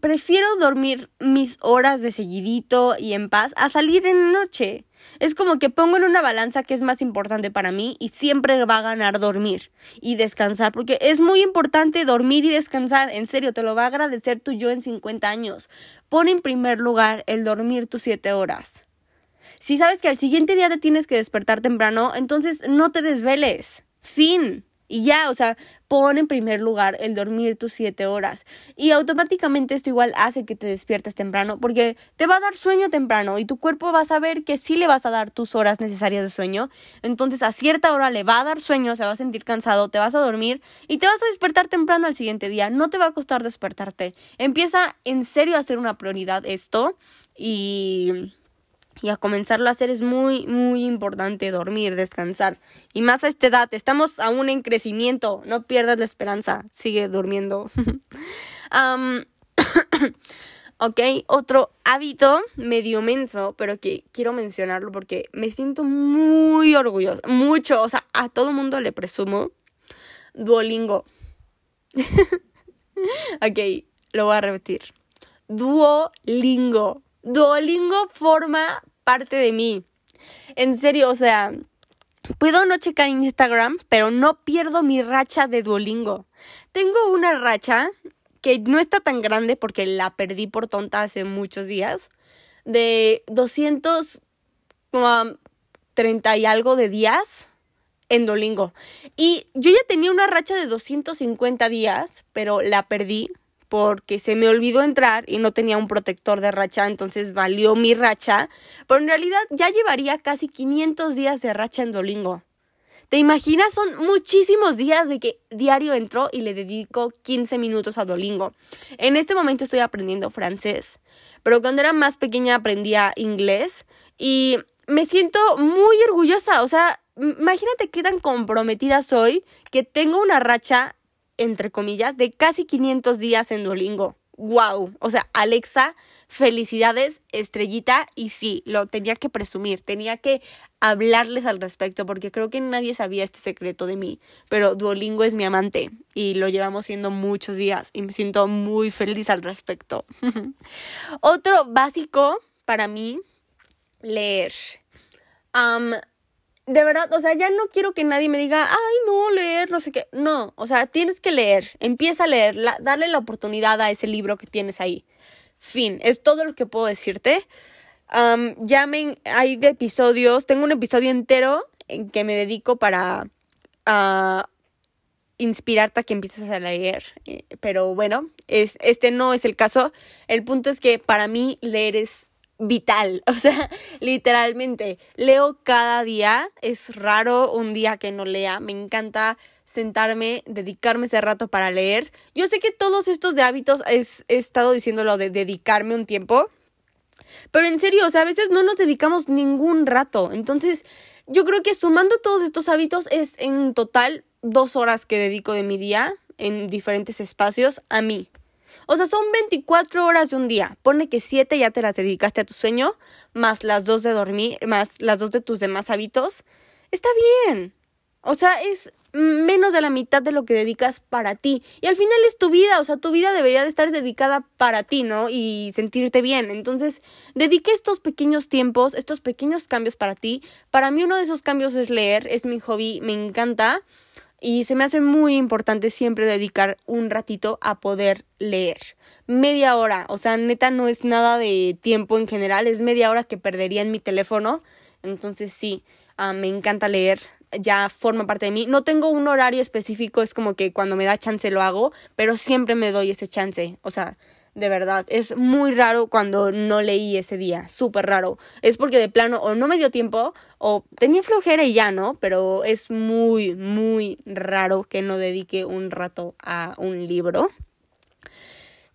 prefiero dormir mis horas de seguidito y en paz a salir en noche. Es como que pongo en una balanza que es más importante para mí y siempre va a ganar dormir y descansar, porque es muy importante dormir y descansar, en serio, te lo va a agradecer tu yo en 50 años. Pon en primer lugar el dormir tus 7 horas. Si sabes que al siguiente día te tienes que despertar temprano, entonces no te desveles. Fin. Y ya, o sea, pon en primer lugar el dormir tus siete horas. Y automáticamente esto igual hace que te despiertes temprano porque te va a dar sueño temprano y tu cuerpo va a saber que sí le vas a dar tus horas necesarias de sueño. Entonces a cierta hora le va a dar sueño, se va a sentir cansado, te vas a dormir y te vas a despertar temprano al siguiente día. No te va a costar despertarte. Empieza en serio a ser una prioridad esto y Y a comenzarlo a hacer es muy, muy importante dormir, descansar. Y más a esta edad, estamos aún en crecimiento, no pierdas la esperanza, sigue durmiendo. [LAUGHS] [COUGHS] ok, otro hábito medio menso, pero que quiero mencionarlo porque me siento muy orgullosa, mucho, o sea, a todo mundo le presumo. Duolingo. [LAUGHS] ok, lo voy a repetir. Duolingo. Duolingo forma parte de mí. En serio, o sea, puedo no checar Instagram, pero no pierdo mi racha de Duolingo. Tengo una racha que no está tan grande porque la perdí por tonta hace muchos días, de 230 y algo de días en Duolingo. Y yo ya tenía una racha de 250 días, pero la perdí porque se me olvidó entrar y no tenía un protector de racha, entonces valió mi racha, pero en realidad ya llevaría casi 500 días de racha en Dolingo. ¿Te imaginas? Son muchísimos días de que diario entro y le dedico 15 minutos a Dolingo. En este momento estoy aprendiendo francés, pero cuando era más pequeña aprendía inglés y me siento muy orgullosa, o sea, imagínate qué tan comprometida soy que tengo una racha entre comillas, de casi 500 días en Duolingo. ¡Wow! O sea, Alexa, felicidades, estrellita, y sí, lo tenía que presumir, tenía que hablarles al respecto, porque creo que nadie sabía este secreto de mí, pero Duolingo es mi amante y lo llevamos siendo muchos días y me siento muy feliz al respecto. [LAUGHS] Otro básico para mí, leer de verdad, o sea, ya no quiero que nadie me diga, ay, no, leer, no sé qué. No, o sea, tienes que leer, empieza a leer, darle la oportunidad a ese libro que tienes ahí. Fin, es todo lo que puedo decirte. llamen, hay de episodios, tengo un episodio entero en que me dedico para inspirarte a que empieces a leer. Eh, pero bueno, es, este no es el caso. El punto es que para mí leer es vital, [LAUGHS] o sea, literalmente, leo cada día, es raro un día que no lea, me encanta sentarme, dedicarme ese rato para leer. Yo sé que todos estos de hábitos es, he estado diciéndolo de dedicarme un tiempo, pero en serio, o sea, a veces no nos dedicamos ningún rato, entonces yo creo que sumando todos estos hábitos es en total dos horas que dedico de mi día en diferentes espacios a mí. O sea, son 24 horas de un día. Pone que 7 ya te las dedicaste a tu sueño, más las dos de dormir, más las dos de tus demás hábitos. Está bien. O sea, es menos de la mitad de lo que dedicas para ti. Y al final es tu vida, o sea, tu vida debería de estar dedicada para ti, ¿no? Y sentirte bien. Entonces, dedique estos pequeños tiempos, estos pequeños cambios para ti. Para mí uno de esos cambios es leer, es mi hobby, me encanta. Y se me hace muy importante siempre dedicar un ratito a poder leer. Media hora, o sea, neta no es nada de tiempo en general, es media hora que perdería en mi teléfono. Entonces sí, ah, me encanta leer, ya forma parte de mí. No tengo un horario específico, es como que cuando me da chance lo hago, pero siempre me doy ese chance. O sea, de verdad. Es muy raro cuando no leí ese día, súper raro. Es porque de plano o no me dio tiempo o tenía flojera y ya, ¿no? Pero es muy, muy raro que no dedique un rato a un libro.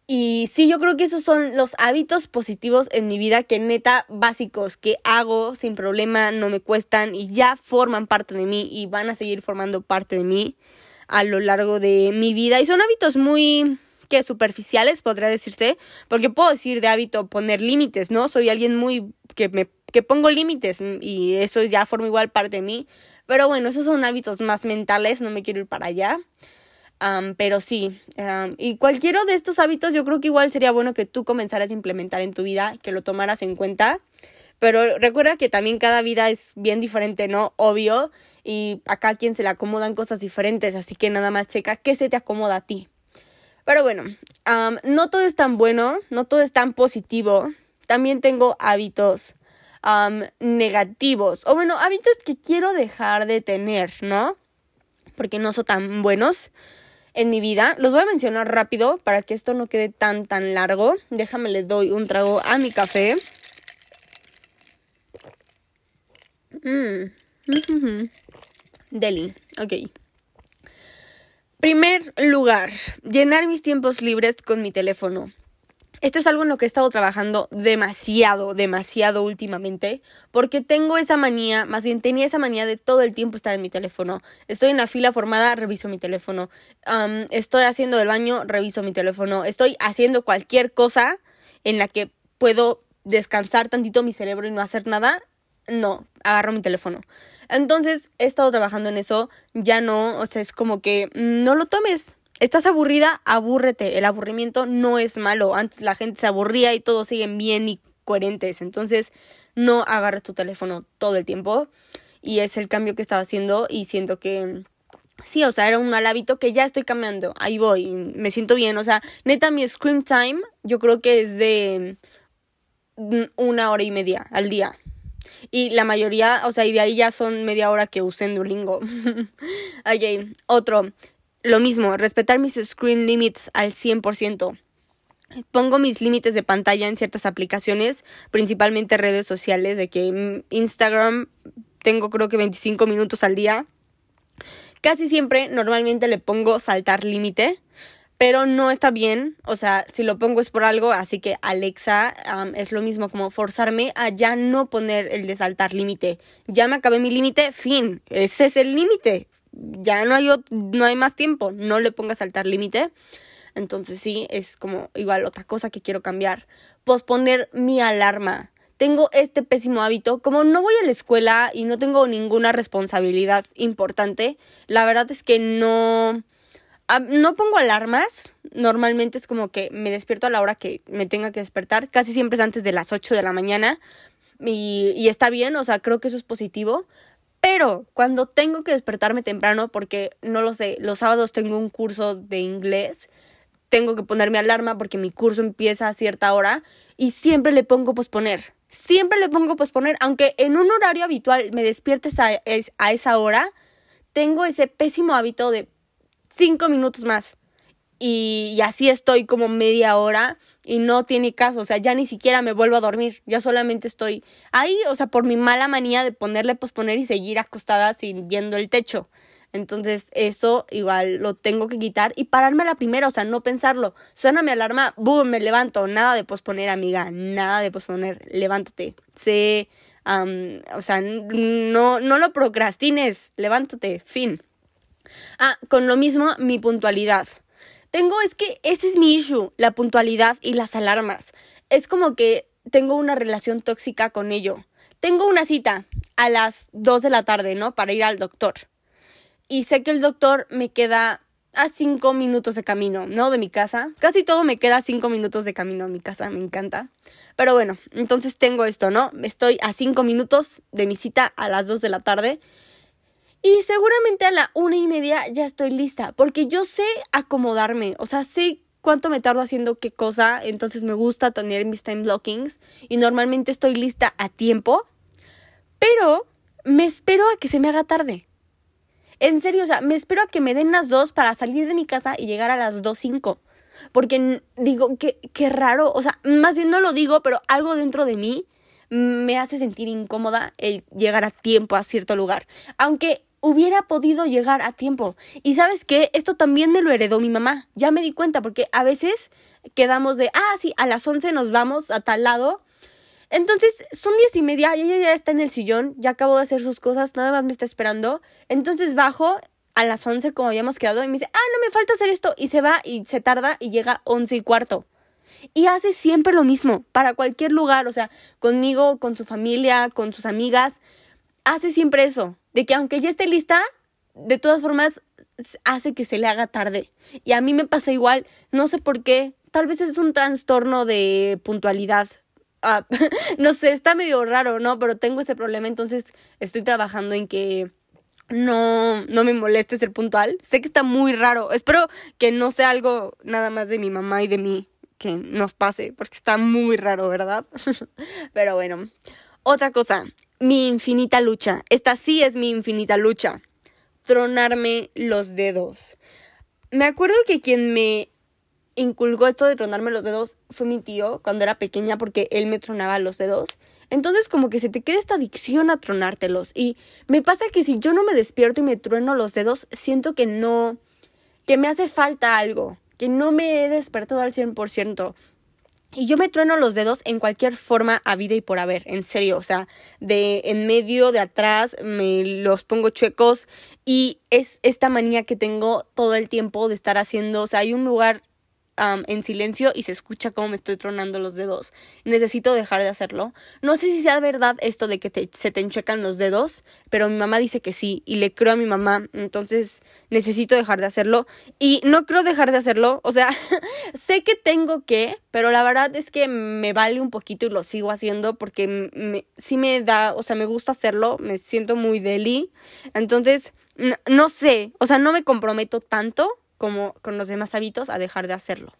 Y sí, yo creo que esos son los hábitos positivos en mi vida que neta básicos que hago sin problema, no me cuestan y ya forman parte de mí y van a seguir formando parte de mí a lo largo de mi vida. Y son hábitos muy que superficiales, podría decirse, porque puedo decir de hábito poner límites, ¿no? Soy alguien muy que me que pongo límites y eso ya forma igual parte de mí. Pero bueno, esos son hábitos más mentales, no me quiero ir para allá. pero sí, y cualquiera de estos hábitos yo creo que igual sería bueno que tú comenzaras a implementar en tu vida, que lo tomaras en cuenta. Pero recuerda que también cada vida es bien diferente, ¿no? Obvio. Y acá a quien se le acomodan cosas diferentes, así que nada más checa qué se te acomoda a ti. Pero bueno, no todo es tan bueno, no todo es tan positivo. También tengo hábitos negativos, o bueno, hábitos que quiero dejar de tener, ¿no? Porque no son tan buenos en mi vida. Los voy a mencionar rápido para que esto no quede tan, tan largo. Déjame le doy un trago a mi café. Mmm. [LAUGHS] Deli, ok. Primer lugar, llenar mis tiempos libres con mi teléfono. Esto es algo en lo que he estado trabajando demasiado, demasiado últimamente, porque tengo esa manía, más bien tenía esa manía de todo el tiempo estar en mi teléfono. Estoy en la fila formada, reviso mi teléfono. estoy haciendo el baño, reviso mi teléfono. Estoy haciendo cualquier cosa en la que puedo descansar tantito mi cerebro y no hacer nada. No, agarro mi teléfono. Entonces he estado trabajando en eso, ya no, o sea, es como que mm, no lo tomes, Estás aburrida, abúrrete. El aburrimiento no es malo. Antes la gente se aburría y todos siguen bien y coherentes. Entonces, no agarres tu teléfono todo el tiempo. Y es el cambio que estaba haciendo y siento que sí, o sea, era un mal hábito que ya estoy cambiando. Ahí voy, me siento bien. O sea, neta, mi screen time yo creo que es de una hora y media al día. Y la mayoría, o sea, y de ahí ya son media hora que usen Duolingo. [LAUGHS] ok, otro lo mismo, respetar mis screen limits al 100%. Pongo mis límites de pantalla en ciertas aplicaciones, principalmente redes sociales, de que Instagram tengo creo que 25 minutos al día. Casi siempre, normalmente le pongo saltar límite, pero no está bien, o sea, si lo pongo es por algo, así que Alexa es lo mismo como forzarme a ya no poner el de saltar límite. Ya me acabé mi límite, fin, ese es el límite, ya no hay, no hay más tiempo, no le pongas saltar límite. Entonces sí, es como igual otra cosa que quiero cambiar. Posponer mi alarma. Tengo este pésimo hábito, como no voy a la escuela y no tengo ninguna responsabilidad importante, la verdad es que no, no pongo alarmas. Normalmente es como que me despierto a la hora que me tenga que despertar. Casi siempre es antes de las 8 de la mañana. Y, está bien, o sea, creo que eso es positivo. Pero cuando tengo que despertarme temprano, porque no lo sé, los sábados tengo un curso de inglés, tengo que ponerme alarma porque mi curso empieza a cierta hora y siempre le pongo posponer. Siempre le pongo posponer, aunque en un horario habitual me despiertes a esa hora, tengo ese pésimo hábito de cinco minutos más y, así estoy como media hora y no tiene caso, o sea, ya ni siquiera me vuelvo a dormir, ya solamente estoy ahí, o sea, por mi mala manía de ponerle posponer y seguir acostada sin viendo el techo. Entonces, eso igual lo tengo que quitar y pararme a la primera, o sea, no pensarlo. Suena mi alarma, boom, me levanto. Nada de posponer, amiga, nada de posponer. Levántate. Sé, o sea, no, no lo procrastines, levántate, fin. Ah, con lo mismo, mi puntualidad. Tengo, es que ese es mi issue, la puntualidad y las alarmas. Es como que tengo una relación tóxica con ello. Tengo una cita a las 2 de la tarde, ¿no? Para ir al doctor. Y sé que el doctor me queda a 5 minutos de camino, ¿no? De mi casa. Casi todo me queda a 5 minutos de camino a mi casa, me encanta. Pero bueno, entonces tengo esto, ¿no? Estoy a 5 minutos de mi cita a las 2 de la tarde y seguramente a la una y media ya estoy lista, porque yo sé acomodarme, o sea, sé cuánto me tardo haciendo qué cosa, entonces me gusta tener mis time blockings y normalmente estoy lista a tiempo, pero me espero a que se me haga tarde. En serio, o sea, me espero a que me den las dos para salir de mi casa y llegar a las dos cinco. Porque digo, qué, qué raro, o sea, más bien no lo digo, pero algo dentro de mí me hace sentir incómoda el llegar a tiempo a cierto lugar. Aunque hubiera podido llegar a tiempo. Y sabes qué, esto también me lo heredó mi mamá. Ya me di cuenta porque a veces quedamos de, ah, sí, a las 11 nos vamos a tal lado. Entonces son diez y media y ella ya está en el sillón, ya acabó de hacer sus cosas, nada más me está esperando. Entonces bajo a las 11 como habíamos quedado y me dice, ah, no me falta hacer esto. Y se va y se tarda y llega once y cuarto. Y hace siempre lo mismo, para cualquier lugar, o sea, conmigo, con su familia, con sus amigas, hace siempre eso de que aunque ya esté lista, de todas formas hace que se le haga tarde. Y a mí me pasa igual, no sé por qué, tal vez es un trastorno de puntualidad. Ah, [LAUGHS] no sé, está medio raro, ¿no? Pero tengo ese problema, entonces estoy trabajando en que no, no me moleste ser puntual. Sé que está muy raro. Espero que no sea algo nada más de mi mamá y de mí que nos pase, porque está muy raro, ¿verdad? [LAUGHS] Pero bueno, otra cosa, mi infinita lucha. Esta sí es mi infinita lucha. Tronarme los dedos. Me acuerdo que quien me inculcó esto de tronarme los dedos fue mi tío cuando era pequeña porque él me tronaba los dedos. Entonces como que se te queda esta adicción a tronártelos. Y me pasa que si yo no me despierto y me trueno los dedos, siento que no, que me hace falta algo, que no me he despertado al 100%. Y yo me trueno los dedos en cualquier forma a vida y por haber, en serio, o sea, de en medio, de atrás, me los pongo chuecos y es esta manía que tengo todo el tiempo de estar haciendo, o sea, hay un lugar en silencio y se escucha cómo me estoy tronando los dedos. Necesito dejar de hacerlo. No sé si sea verdad esto de que se te enchecan los dedos, pero mi mamá dice que sí y le creo a mi mamá, entonces necesito dejar de hacerlo. Y no creo dejar de hacerlo, o sea, [LAUGHS] sé que tengo que, pero la verdad es que me vale un poquito y lo sigo haciendo porque me, sí me da, o sea, me gusta hacerlo, me siento muy deli. Entonces, no sé, o sea, no me comprometo tanto como con los demás hábitos a dejar de hacerlo.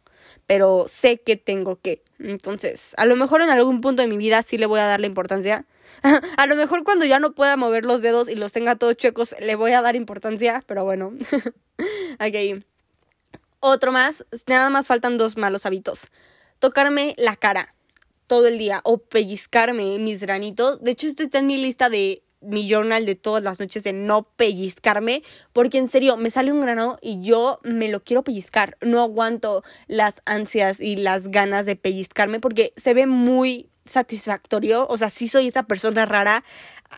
Pero sé que tengo que. Entonces, a lo mejor en algún punto de mi vida sí le voy a dar la importancia. [LAUGHS] a lo mejor cuando ya no pueda mover los dedos y los tenga todos chuecos, le voy a dar importancia, pero bueno. [LAUGHS] ok. Otro más, nada más faltan dos malos hábitos. Tocarme la cara todo el día o pellizcarme mis granitos. De hecho, esto está en mi lista de mi journal de todas las noches de no pellizcarme, porque en serio me sale un grano y yo me lo quiero pellizcar. No aguanto las ansias y las ganas de pellizcarme porque se ve muy satisfactorio. O sea, sí soy esa persona rara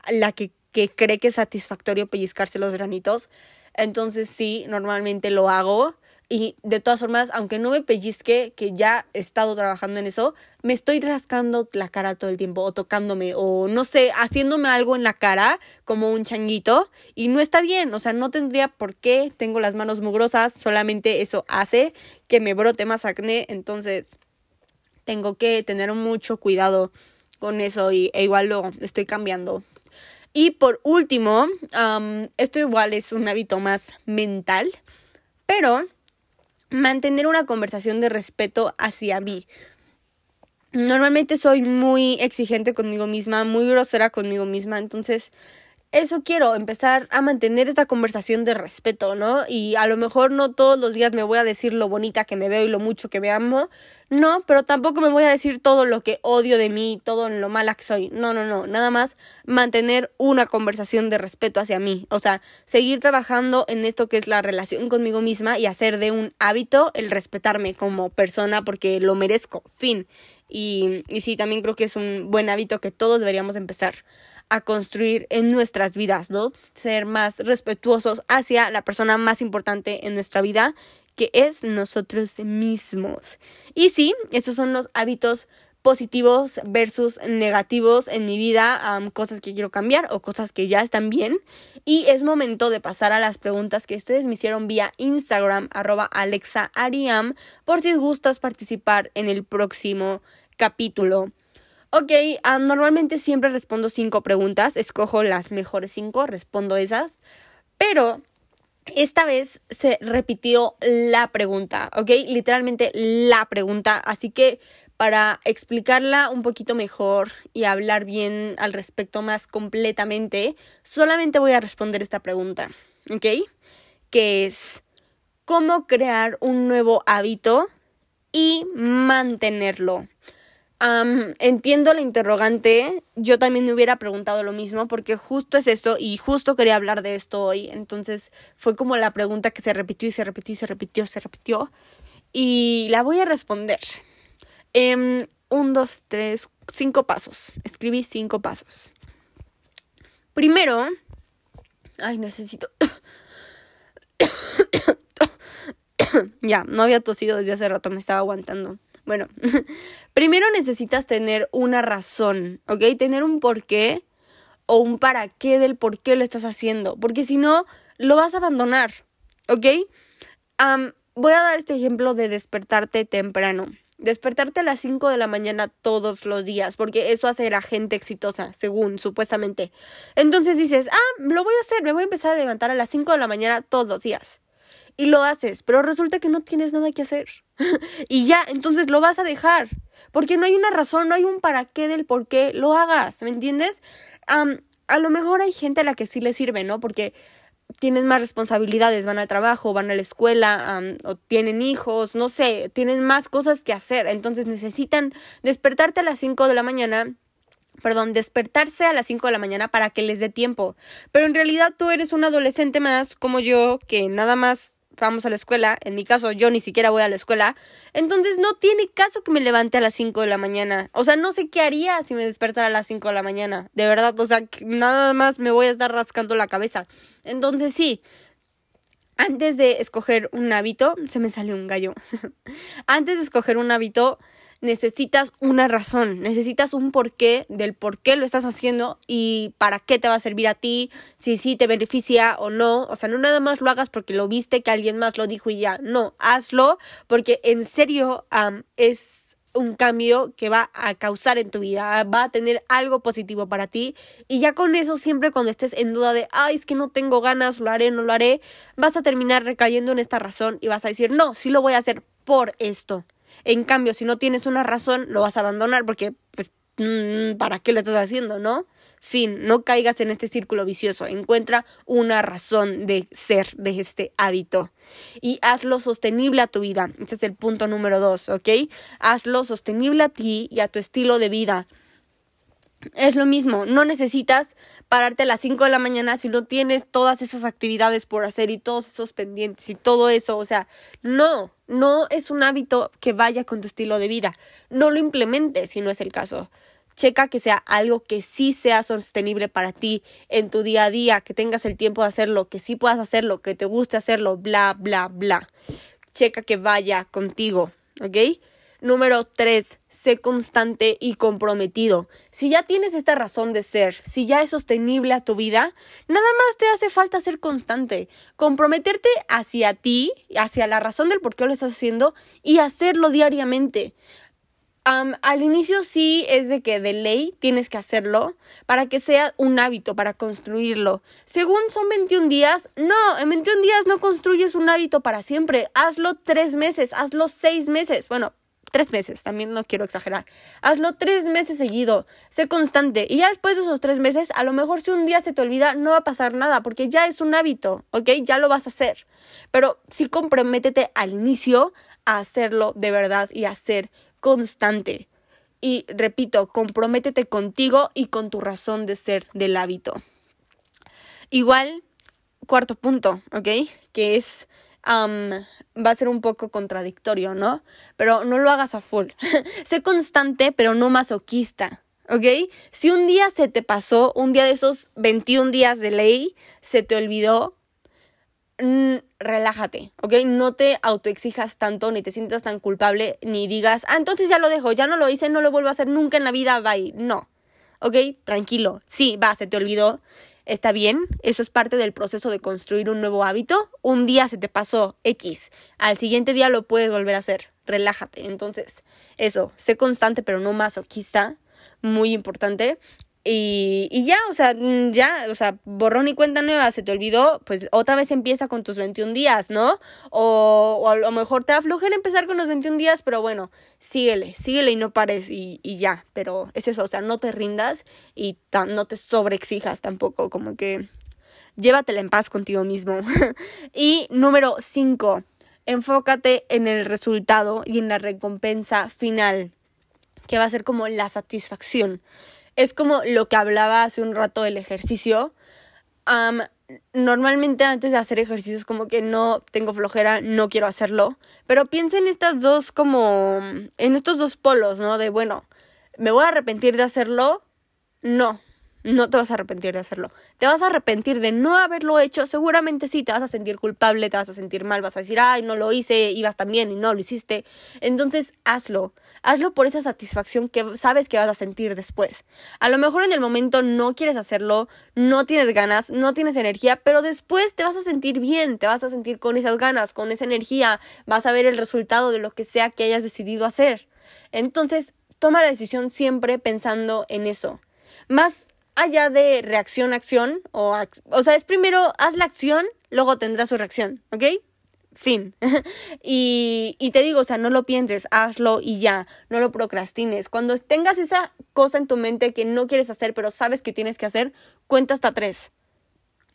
la que, que cree que es satisfactorio pellizcarse los granitos. Entonces sí, normalmente lo hago. Y de todas formas, aunque no me pellizque, que ya he estado trabajando en eso, me estoy rascando la cara todo el tiempo, o tocándome, o no sé, haciéndome algo en la cara, como un changuito, y no está bien, o sea, no tendría por qué, tengo las manos mugrosas, solamente eso hace que me brote más acné, entonces tengo que tener mucho cuidado con eso y e igual lo estoy cambiando. Y por último, esto igual es un hábito más mental, pero mantener una conversación de respeto hacia mí. Normalmente soy muy exigente conmigo misma, muy grosera conmigo misma, entonces eso quiero, empezar a mantener esta conversación de respeto, ¿no? Y a lo mejor no todos los días me voy a decir lo bonita que me veo y lo mucho que me amo, no, pero tampoco me voy a decir todo lo que odio de mí, todo lo mala que soy, no, no, no, nada más mantener una conversación de respeto hacia mí, o sea, seguir trabajando en esto que es la relación conmigo misma y hacer de un hábito el respetarme como persona porque lo merezco, fin. Y, y sí, también creo que es un buen hábito que todos deberíamos empezar a construir en nuestras vidas, ¿no? Ser más respetuosos hacia la persona más importante en nuestra vida, que es nosotros mismos. Y sí, estos son los hábitos positivos versus negativos en mi vida, cosas que quiero cambiar o cosas que ya están bien. Y es momento de pasar a las preguntas que ustedes me hicieron vía Instagram, arroba alexaariam, por si gustas participar en el próximo capítulo. Ok, normalmente siempre respondo cinco preguntas, escojo las mejores cinco, respondo esas, pero esta vez se repitió la pregunta, ¿ok? Literalmente la pregunta, así que para explicarla un poquito mejor y hablar bien al respecto más completamente, solamente voy a responder esta pregunta, ¿ok? Que es, ¿cómo crear un nuevo hábito y mantenerlo? Entiendo la interrogante, yo también me hubiera preguntado lo mismo porque justo es eso y justo quería hablar de esto hoy, entonces fue como la pregunta que se repitió y se repitió y se repitió, se repitió y la voy a responder. Um, un, dos, tres, cinco pasos. Escribí cinco pasos. Primero, ay, necesito... [COUGHS] [COUGHS] ya, no había tosido desde hace rato, me estaba aguantando. Bueno, [LAUGHS] primero necesitas tener una razón, ¿ok? Tener un porqué o un para qué del por qué lo estás haciendo, porque si no, lo vas a abandonar, ¿ok? voy a dar este ejemplo de despertarte temprano. Despertarte a las 5 de la mañana todos los días, porque eso hace a la gente exitosa, según supuestamente. Entonces dices, ah, lo voy a hacer, me voy a empezar a levantar a las 5 de la mañana todos los días y lo haces, pero resulta que no tienes nada que hacer. [LAUGHS] y ya, entonces lo vas a dejar. Porque no hay una razón, no hay un para qué del por qué lo hagas, ¿me entiendes? a lo mejor hay gente a la que sí le sirve, ¿no? Porque tienen más responsabilidades, van al trabajo, van a la escuela, o tienen hijos, no sé, tienen más cosas que hacer. Entonces necesitan despertarte a las 5 de la mañana perdón, despertarse a las 5 de la mañana para que les dé tiempo. Pero en realidad tú eres un adolescente más como yo que nada más vamos a la escuela, en mi caso yo ni siquiera voy a la escuela, entonces no tiene caso que me levante a las 5 de la mañana. O sea, no sé qué haría si me despertara a las 5 de la mañana. De verdad, o sea, nada más me voy a estar rascando la cabeza. Entonces sí, antes de escoger un hábito, se me salió un gallo. [LAUGHS] antes de escoger un hábito, necesitas una razón, necesitas un porqué del por qué lo estás haciendo y para qué te va a servir a ti, si sí te beneficia o no. O sea, no nada más lo hagas porque lo viste, que alguien más lo dijo y ya. No, hazlo porque en serio es un cambio que va a causar en tu vida, va a tener algo positivo para ti y ya con eso siempre cuando estés en duda de, ay, es que no tengo ganas, lo haré, no lo haré, vas a terminar recayendo en esta razón y vas a decir, no, sí lo voy a hacer por esto. En cambio, si no tienes una razón, lo vas a abandonar porque, pues, mm, ¿para qué lo estás haciendo, no? Fin, no caigas en este círculo vicioso. Encuentra una razón de ser de este hábito. Y hazlo sostenible a tu vida. Ese es el punto número dos, ¿ok? Hazlo sostenible a ti y a tu estilo de vida. Es lo mismo, no necesitas pararte a las 5 de la mañana si no tienes todas esas actividades por hacer y todos esos pendientes y todo eso. O sea, no, no es un hábito que vaya con tu estilo de vida. No lo implementes si no es el caso. Checa que sea algo que sí sea sostenible para ti en tu día a día, que tengas el tiempo de hacerlo, que sí puedas hacerlo, que te guste hacerlo, bla, bla, bla. Checa que vaya contigo, ¿ok? Número 3. Sé constante y comprometido. Si ya tienes esta razón de ser, si ya es sostenible a tu vida, nada más te hace falta ser constante. Comprometerte hacia ti, hacia la razón del por qué lo estás haciendo y hacerlo diariamente. al inicio sí es de que de ley tienes que hacerlo para que sea un hábito, para construirlo. Según son 21 días, no, en 21 días no construyes un hábito para siempre. Hazlo tres meses, hazlo seis meses. Bueno, tres meses, también no quiero exagerar. Hazlo tres meses seguido, sé constante y ya después de esos tres meses, a lo mejor si un día se te olvida, no va a pasar nada porque ya es un hábito, ¿ok? Ya lo vas a hacer. Pero sí comprométete al inicio a hacerlo de verdad y a ser constante. Y repito, comprométete contigo y con tu razón de ser del hábito. Igual, cuarto punto, ¿ok? Que es va a ser un poco contradictorio, ¿no? Pero no lo hagas a full. [LAUGHS] sé constante, pero no masoquista. ¿Ok? Si un día se te pasó, un día de esos 21 días de ley, se te olvidó, relájate, ¿ok? No te autoexijas tanto, ni te sientas tan culpable, ni digas, ah, entonces ya lo dejo, ya no lo hice, no lo vuelvo a hacer nunca en la vida, bye. No, ¿ok? Tranquilo, sí, va, se te olvidó está bien, eso es parte del proceso de construir un nuevo hábito. Un día se te pasó X, al siguiente día lo puedes volver a hacer. Relájate. Entonces, eso, sé constante pero no masoquista, muy importante. Y, y, ya, o sea, mm, ya, o sea, borrón y cuenta nueva, se te olvidó, pues otra vez empieza con tus 21 días, ¿no? O, o a lo mejor te aflujen empezar con los 21 días, pero bueno, síguele, síguele y no pares y, y ya, pero es eso, o sea, no te rindas y no te sobreexijas tampoco, como que llévatela en paz contigo mismo. [LAUGHS] y número 5, enfócate en el resultado y en la recompensa final, que va a ser como la satisfacción es como lo que hablaba hace un rato del ejercicio. normalmente antes de hacer ejercicios como que no tengo flojera, no quiero hacerlo, pero piensa en estas dos como, en estos dos polos, ¿no? De, bueno, ¿me voy a arrepentir de hacerlo? No, no te vas a arrepentir de hacerlo. Te vas a arrepentir de no haberlo hecho. Seguramente sí, te vas a sentir culpable, te vas a sentir mal, vas a decir, ay, no lo hice, ibas también y no lo hiciste. Entonces, hazlo. Hazlo por esa satisfacción que sabes que vas a sentir después. A lo mejor en el momento no quieres hacerlo, no tienes ganas, no tienes energía, pero después te vas a sentir bien, te vas a sentir con esas ganas, con esa energía, vas a ver el resultado de lo que sea que hayas decidido hacer. Entonces, toma la decisión siempre pensando en eso. Más allá de reacción-acción, o, o sea, es primero haz la acción, luego tendrás su reacción, ¿ok? Fin. [LAUGHS] y, y te digo, o sea, no lo pienses, hazlo y ya, no lo procrastines. Cuando tengas esa cosa en tu mente que no quieres hacer, pero sabes que tienes que hacer, cuenta hasta tres.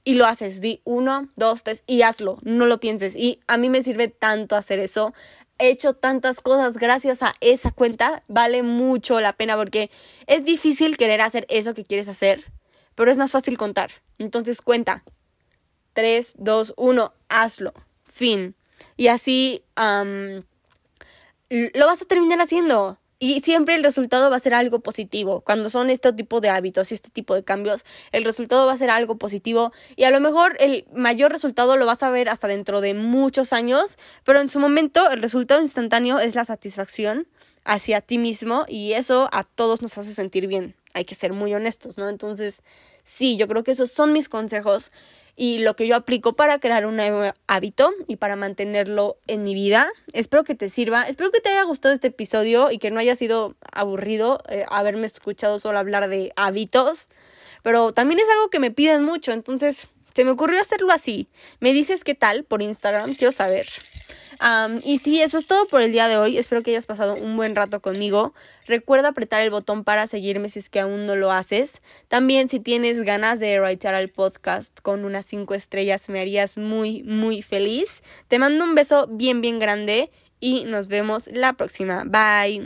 Y lo haces, di uno, dos, tres y hazlo, no lo pienses. Y a mí me sirve tanto hacer eso he hecho tantas cosas gracias a esa cuenta, vale mucho la pena porque es difícil querer hacer eso que quieres hacer, pero es más fácil contar. Entonces cuenta. 3, 2, 1, hazlo. Fin. Y así lo vas a terminar haciendo. Y siempre el resultado va a ser algo positivo. Cuando son este tipo de hábitos y este tipo de cambios, el resultado va a ser algo positivo. Y a lo mejor el mayor resultado lo vas a ver hasta dentro de muchos años, pero en su momento el resultado instantáneo es la satisfacción hacia ti mismo y eso a todos nos hace sentir bien. Hay que ser muy honestos, ¿no? Entonces, sí, yo creo que esos son mis consejos y lo que yo aplico para crear un nuevo hábito y para mantenerlo en mi vida. Espero que te sirva, espero que te haya gustado este episodio y que no haya sido aburrido eh, haberme escuchado solo hablar de hábitos, pero también es algo que me piden mucho, entonces se me ocurrió hacerlo así. Me dices qué tal por Instagram, quiero saber y sí, eso es todo por el día de hoy. Espero que hayas pasado un buen rato conmigo. Recuerda apretar el botón para seguirme si es que aún no lo haces. También si tienes ganas de writear al podcast con unas 5 estrellas, me harías muy, muy feliz. Te mando un beso bien, bien grande y nos vemos la próxima. Bye.